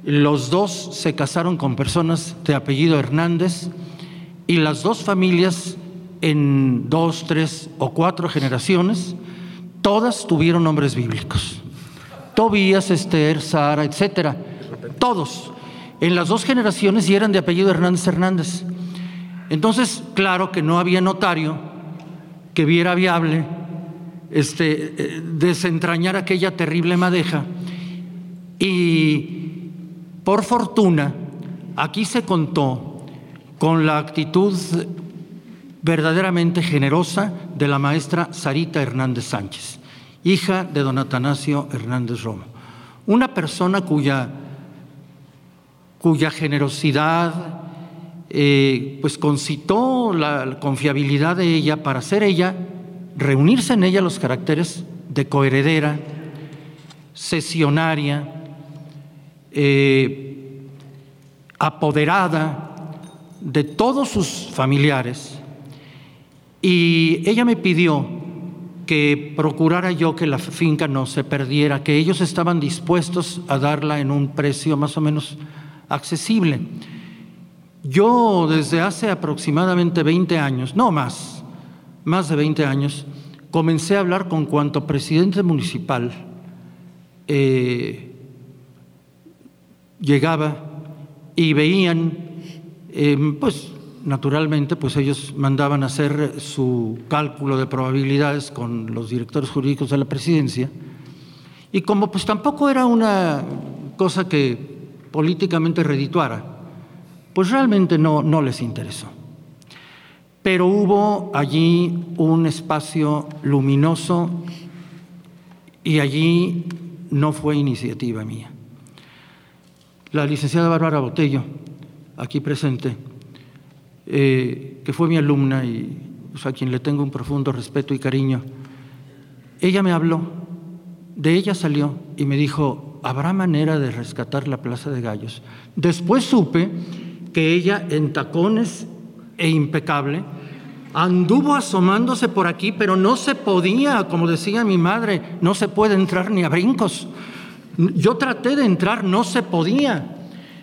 S4: los dos se casaron con personas de apellido Hernández y las dos familias en dos, tres o cuatro generaciones, todas tuvieron nombres bíblicos. Tobías, Esther, Sara, etcétera todos, en las dos generaciones y eran de apellido Hernández Hernández. Entonces, claro que no había notario que viera viable este, eh, desentrañar aquella terrible madeja. Y por fortuna, aquí se contó con la actitud verdaderamente generosa de la maestra Sarita Hernández Sánchez, hija de don Atanasio Hernández Romo. Una persona cuya, cuya generosidad eh, pues concitó la confiabilidad de ella para ser ella, reunirse en ella los caracteres de coheredera, sesionaria, eh, apoderada de todos sus familiares. Y ella me pidió que procurara yo que la finca no se perdiera, que ellos estaban dispuestos a darla en un precio más o menos accesible. Yo desde hace aproximadamente 20 años, no más, más de 20 años, comencé a hablar con cuanto presidente municipal eh, llegaba y veían, eh, pues naturalmente, pues ellos mandaban hacer su cálculo de probabilidades con los directores jurídicos de la presidencia. Y como pues tampoco era una cosa que políticamente redituara, pues realmente no, no les interesó. Pero hubo allí un espacio luminoso y allí no fue iniciativa mía. La licenciada Bárbara Botello, aquí presente, eh, que fue mi alumna y a quien le tengo un profundo respeto y cariño, ella me habló, de ella salió y me dijo, ¿habrá manera de rescatar la Plaza de Gallos? Después supe que ella en tacones e impecable anduvo asomándose por aquí, pero no se podía, como decía mi madre, no se puede entrar ni a brincos. Yo traté de entrar, no se podía.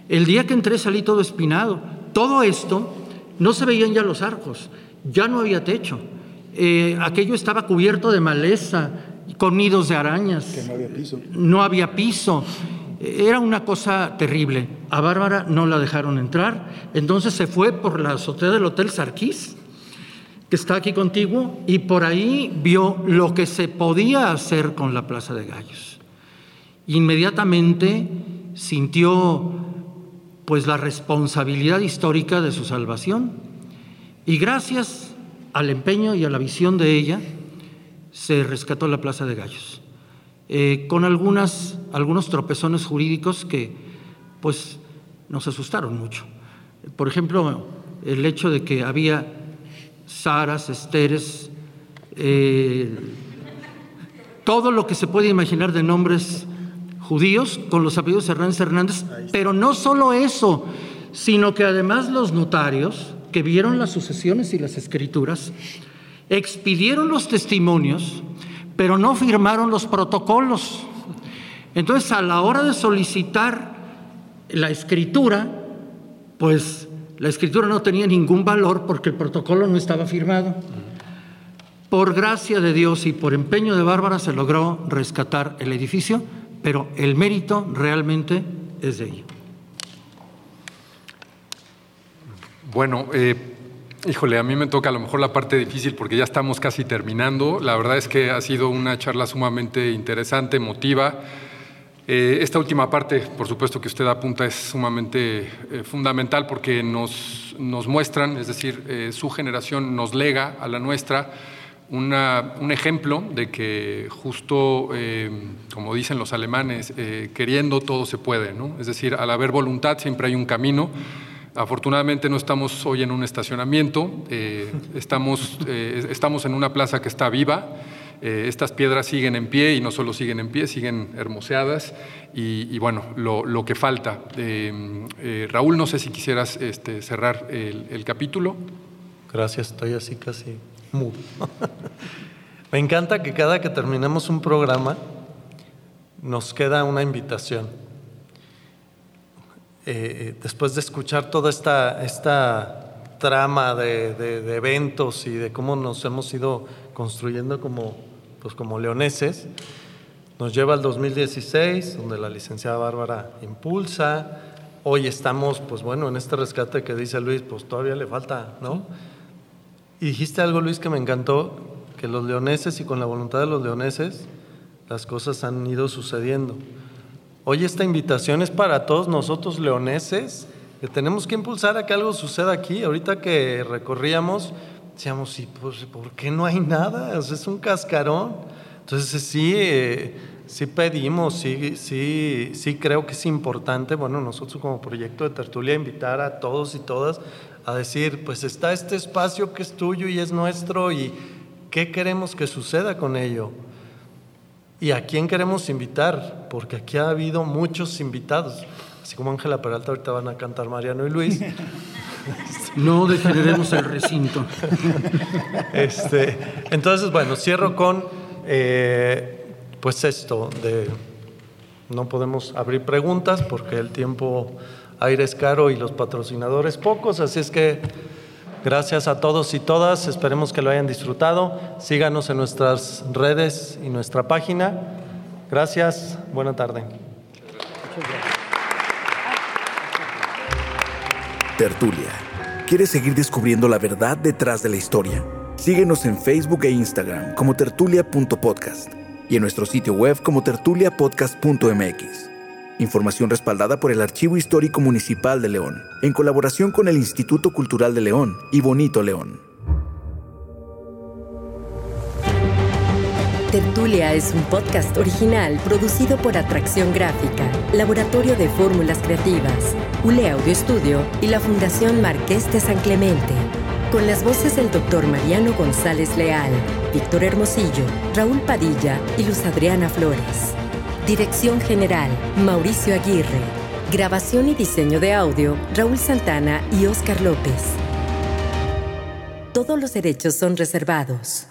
S4: El día que entré salí todo espinado. Todo esto no se veían ya los arcos, ya no había techo. Eh, aquello estaba cubierto de maleza, con nidos de arañas.
S5: no había piso.
S4: No había piso. Era una cosa terrible. A Bárbara no la dejaron entrar, entonces se fue por la azotea del Hotel Sarquís, que está aquí contigo, y por ahí vio lo que se podía hacer con la Plaza de Gallos. Inmediatamente sintió pues la responsabilidad histórica de su salvación. Y gracias al empeño y a la visión de ella, se rescató la Plaza de Gallos, eh, con algunas, algunos tropezones jurídicos que pues nos asustaron mucho. Por ejemplo, el hecho de que había Saras, Esteres, eh, todo lo que se puede imaginar de nombres judíos con los apellidos Hernández Hernández, pero no solo eso, sino que además los notarios que vieron las sucesiones y las escrituras expidieron los testimonios, pero no firmaron los protocolos. Entonces, a la hora de solicitar la escritura, pues la escritura no tenía ningún valor porque el protocolo no estaba firmado. Por gracia de Dios y por empeño de Bárbara se logró rescatar el edificio pero el mérito realmente es de ella.
S3: Bueno, eh, híjole, a mí me toca a lo mejor la parte difícil porque ya estamos casi terminando. La verdad es que ha sido una charla sumamente interesante, emotiva. Eh, esta última parte, por supuesto que usted apunta, es sumamente eh, fundamental porque nos, nos, muestran, es decir, su generación nos lega a la nuestra un ejemplo de que justo, eh, como dicen los alemanes, eh, queriendo todo se puede, ¿no? Es decir, al haber voluntad siempre hay un camino. Afortunadamente no estamos hoy en un estacionamiento, eh, estamos, estamos en una plaza que está viva. estas piedras siguen en pie y no solo siguen en pie, siguen hermoseadas y, bueno, lo, que falta. Raúl, no sé si quisieras este, cerrar el, capítulo.
S2: Gracias, estoy así casi Me encanta que cada que terminemos un programa nos queda una invitación. Eh, eh, después de escuchar toda esta, esta trama de, eventos y de cómo nos hemos ido construyendo como, pues como leoneses, nos lleva al 2016, donde la licenciada Bárbara impulsa. Hoy estamos, pues bueno, en este rescate que dice Luis, pues todavía le falta, ¿no? Y dijiste algo, Luis, que me encantó, que los leoneses y con la voluntad de los leoneses las cosas han ido sucediendo. Hoy esta invitación es para todos nosotros leoneses que tenemos que impulsar a que algo suceda aquí. Ahorita que recorríamos, decíamos, sí, pues, ¿por qué no hay nada? es un cascarón. Entonces sí, eh, sí pedimos, sí, sí, sí creo que es importante, bueno, nosotros como proyecto de tertulia, invitar a todos y todas a decir, pues está este espacio que es tuyo y es nuestro y qué queremos que suceda con ello. ¿Y a quién queremos invitar? Porque aquí ha habido muchos invitados. Así como Ángela Peralta, ahorita van a cantar Mariano y Luis.
S4: No degeneremos el recinto.
S2: Este, entonces, bueno, cierro con eh, pues esto de no podemos abrir preguntas porque el tiempo aire es caro y los patrocinadores pocos, así es que gracias a todos y todas, esperemos que lo hayan disfrutado. Síganos en nuestras redes y nuestra página. Gracias, buena tarde.
S1: Tertulia. ¿Quieres seguir descubriendo la verdad detrás de la historia? Síguenos en Facebook e Instagram como tertulia.podcast y en nuestro sitio web como tertuliapodcast.mx. Información respaldada por el Archivo Histórico Municipal de León, en colaboración con el Instituto Cultural de León y Bonito León.
S6: Tertulia es un podcast original producido por Atracción Gráfica, Laboratorio de Fórmulas Creativas, ULE Audio Estudio y la Fundación Marqués de San Clemente. Con las voces del doctor Mariano González Leal, Víctor Hermosillo, Raúl Padilla y Luz Adriana Flores. Dirección General, Mauricio Aguirre. Grabación y diseño de audio, Raúl Santana y Oscar López. Todos los derechos son reservados.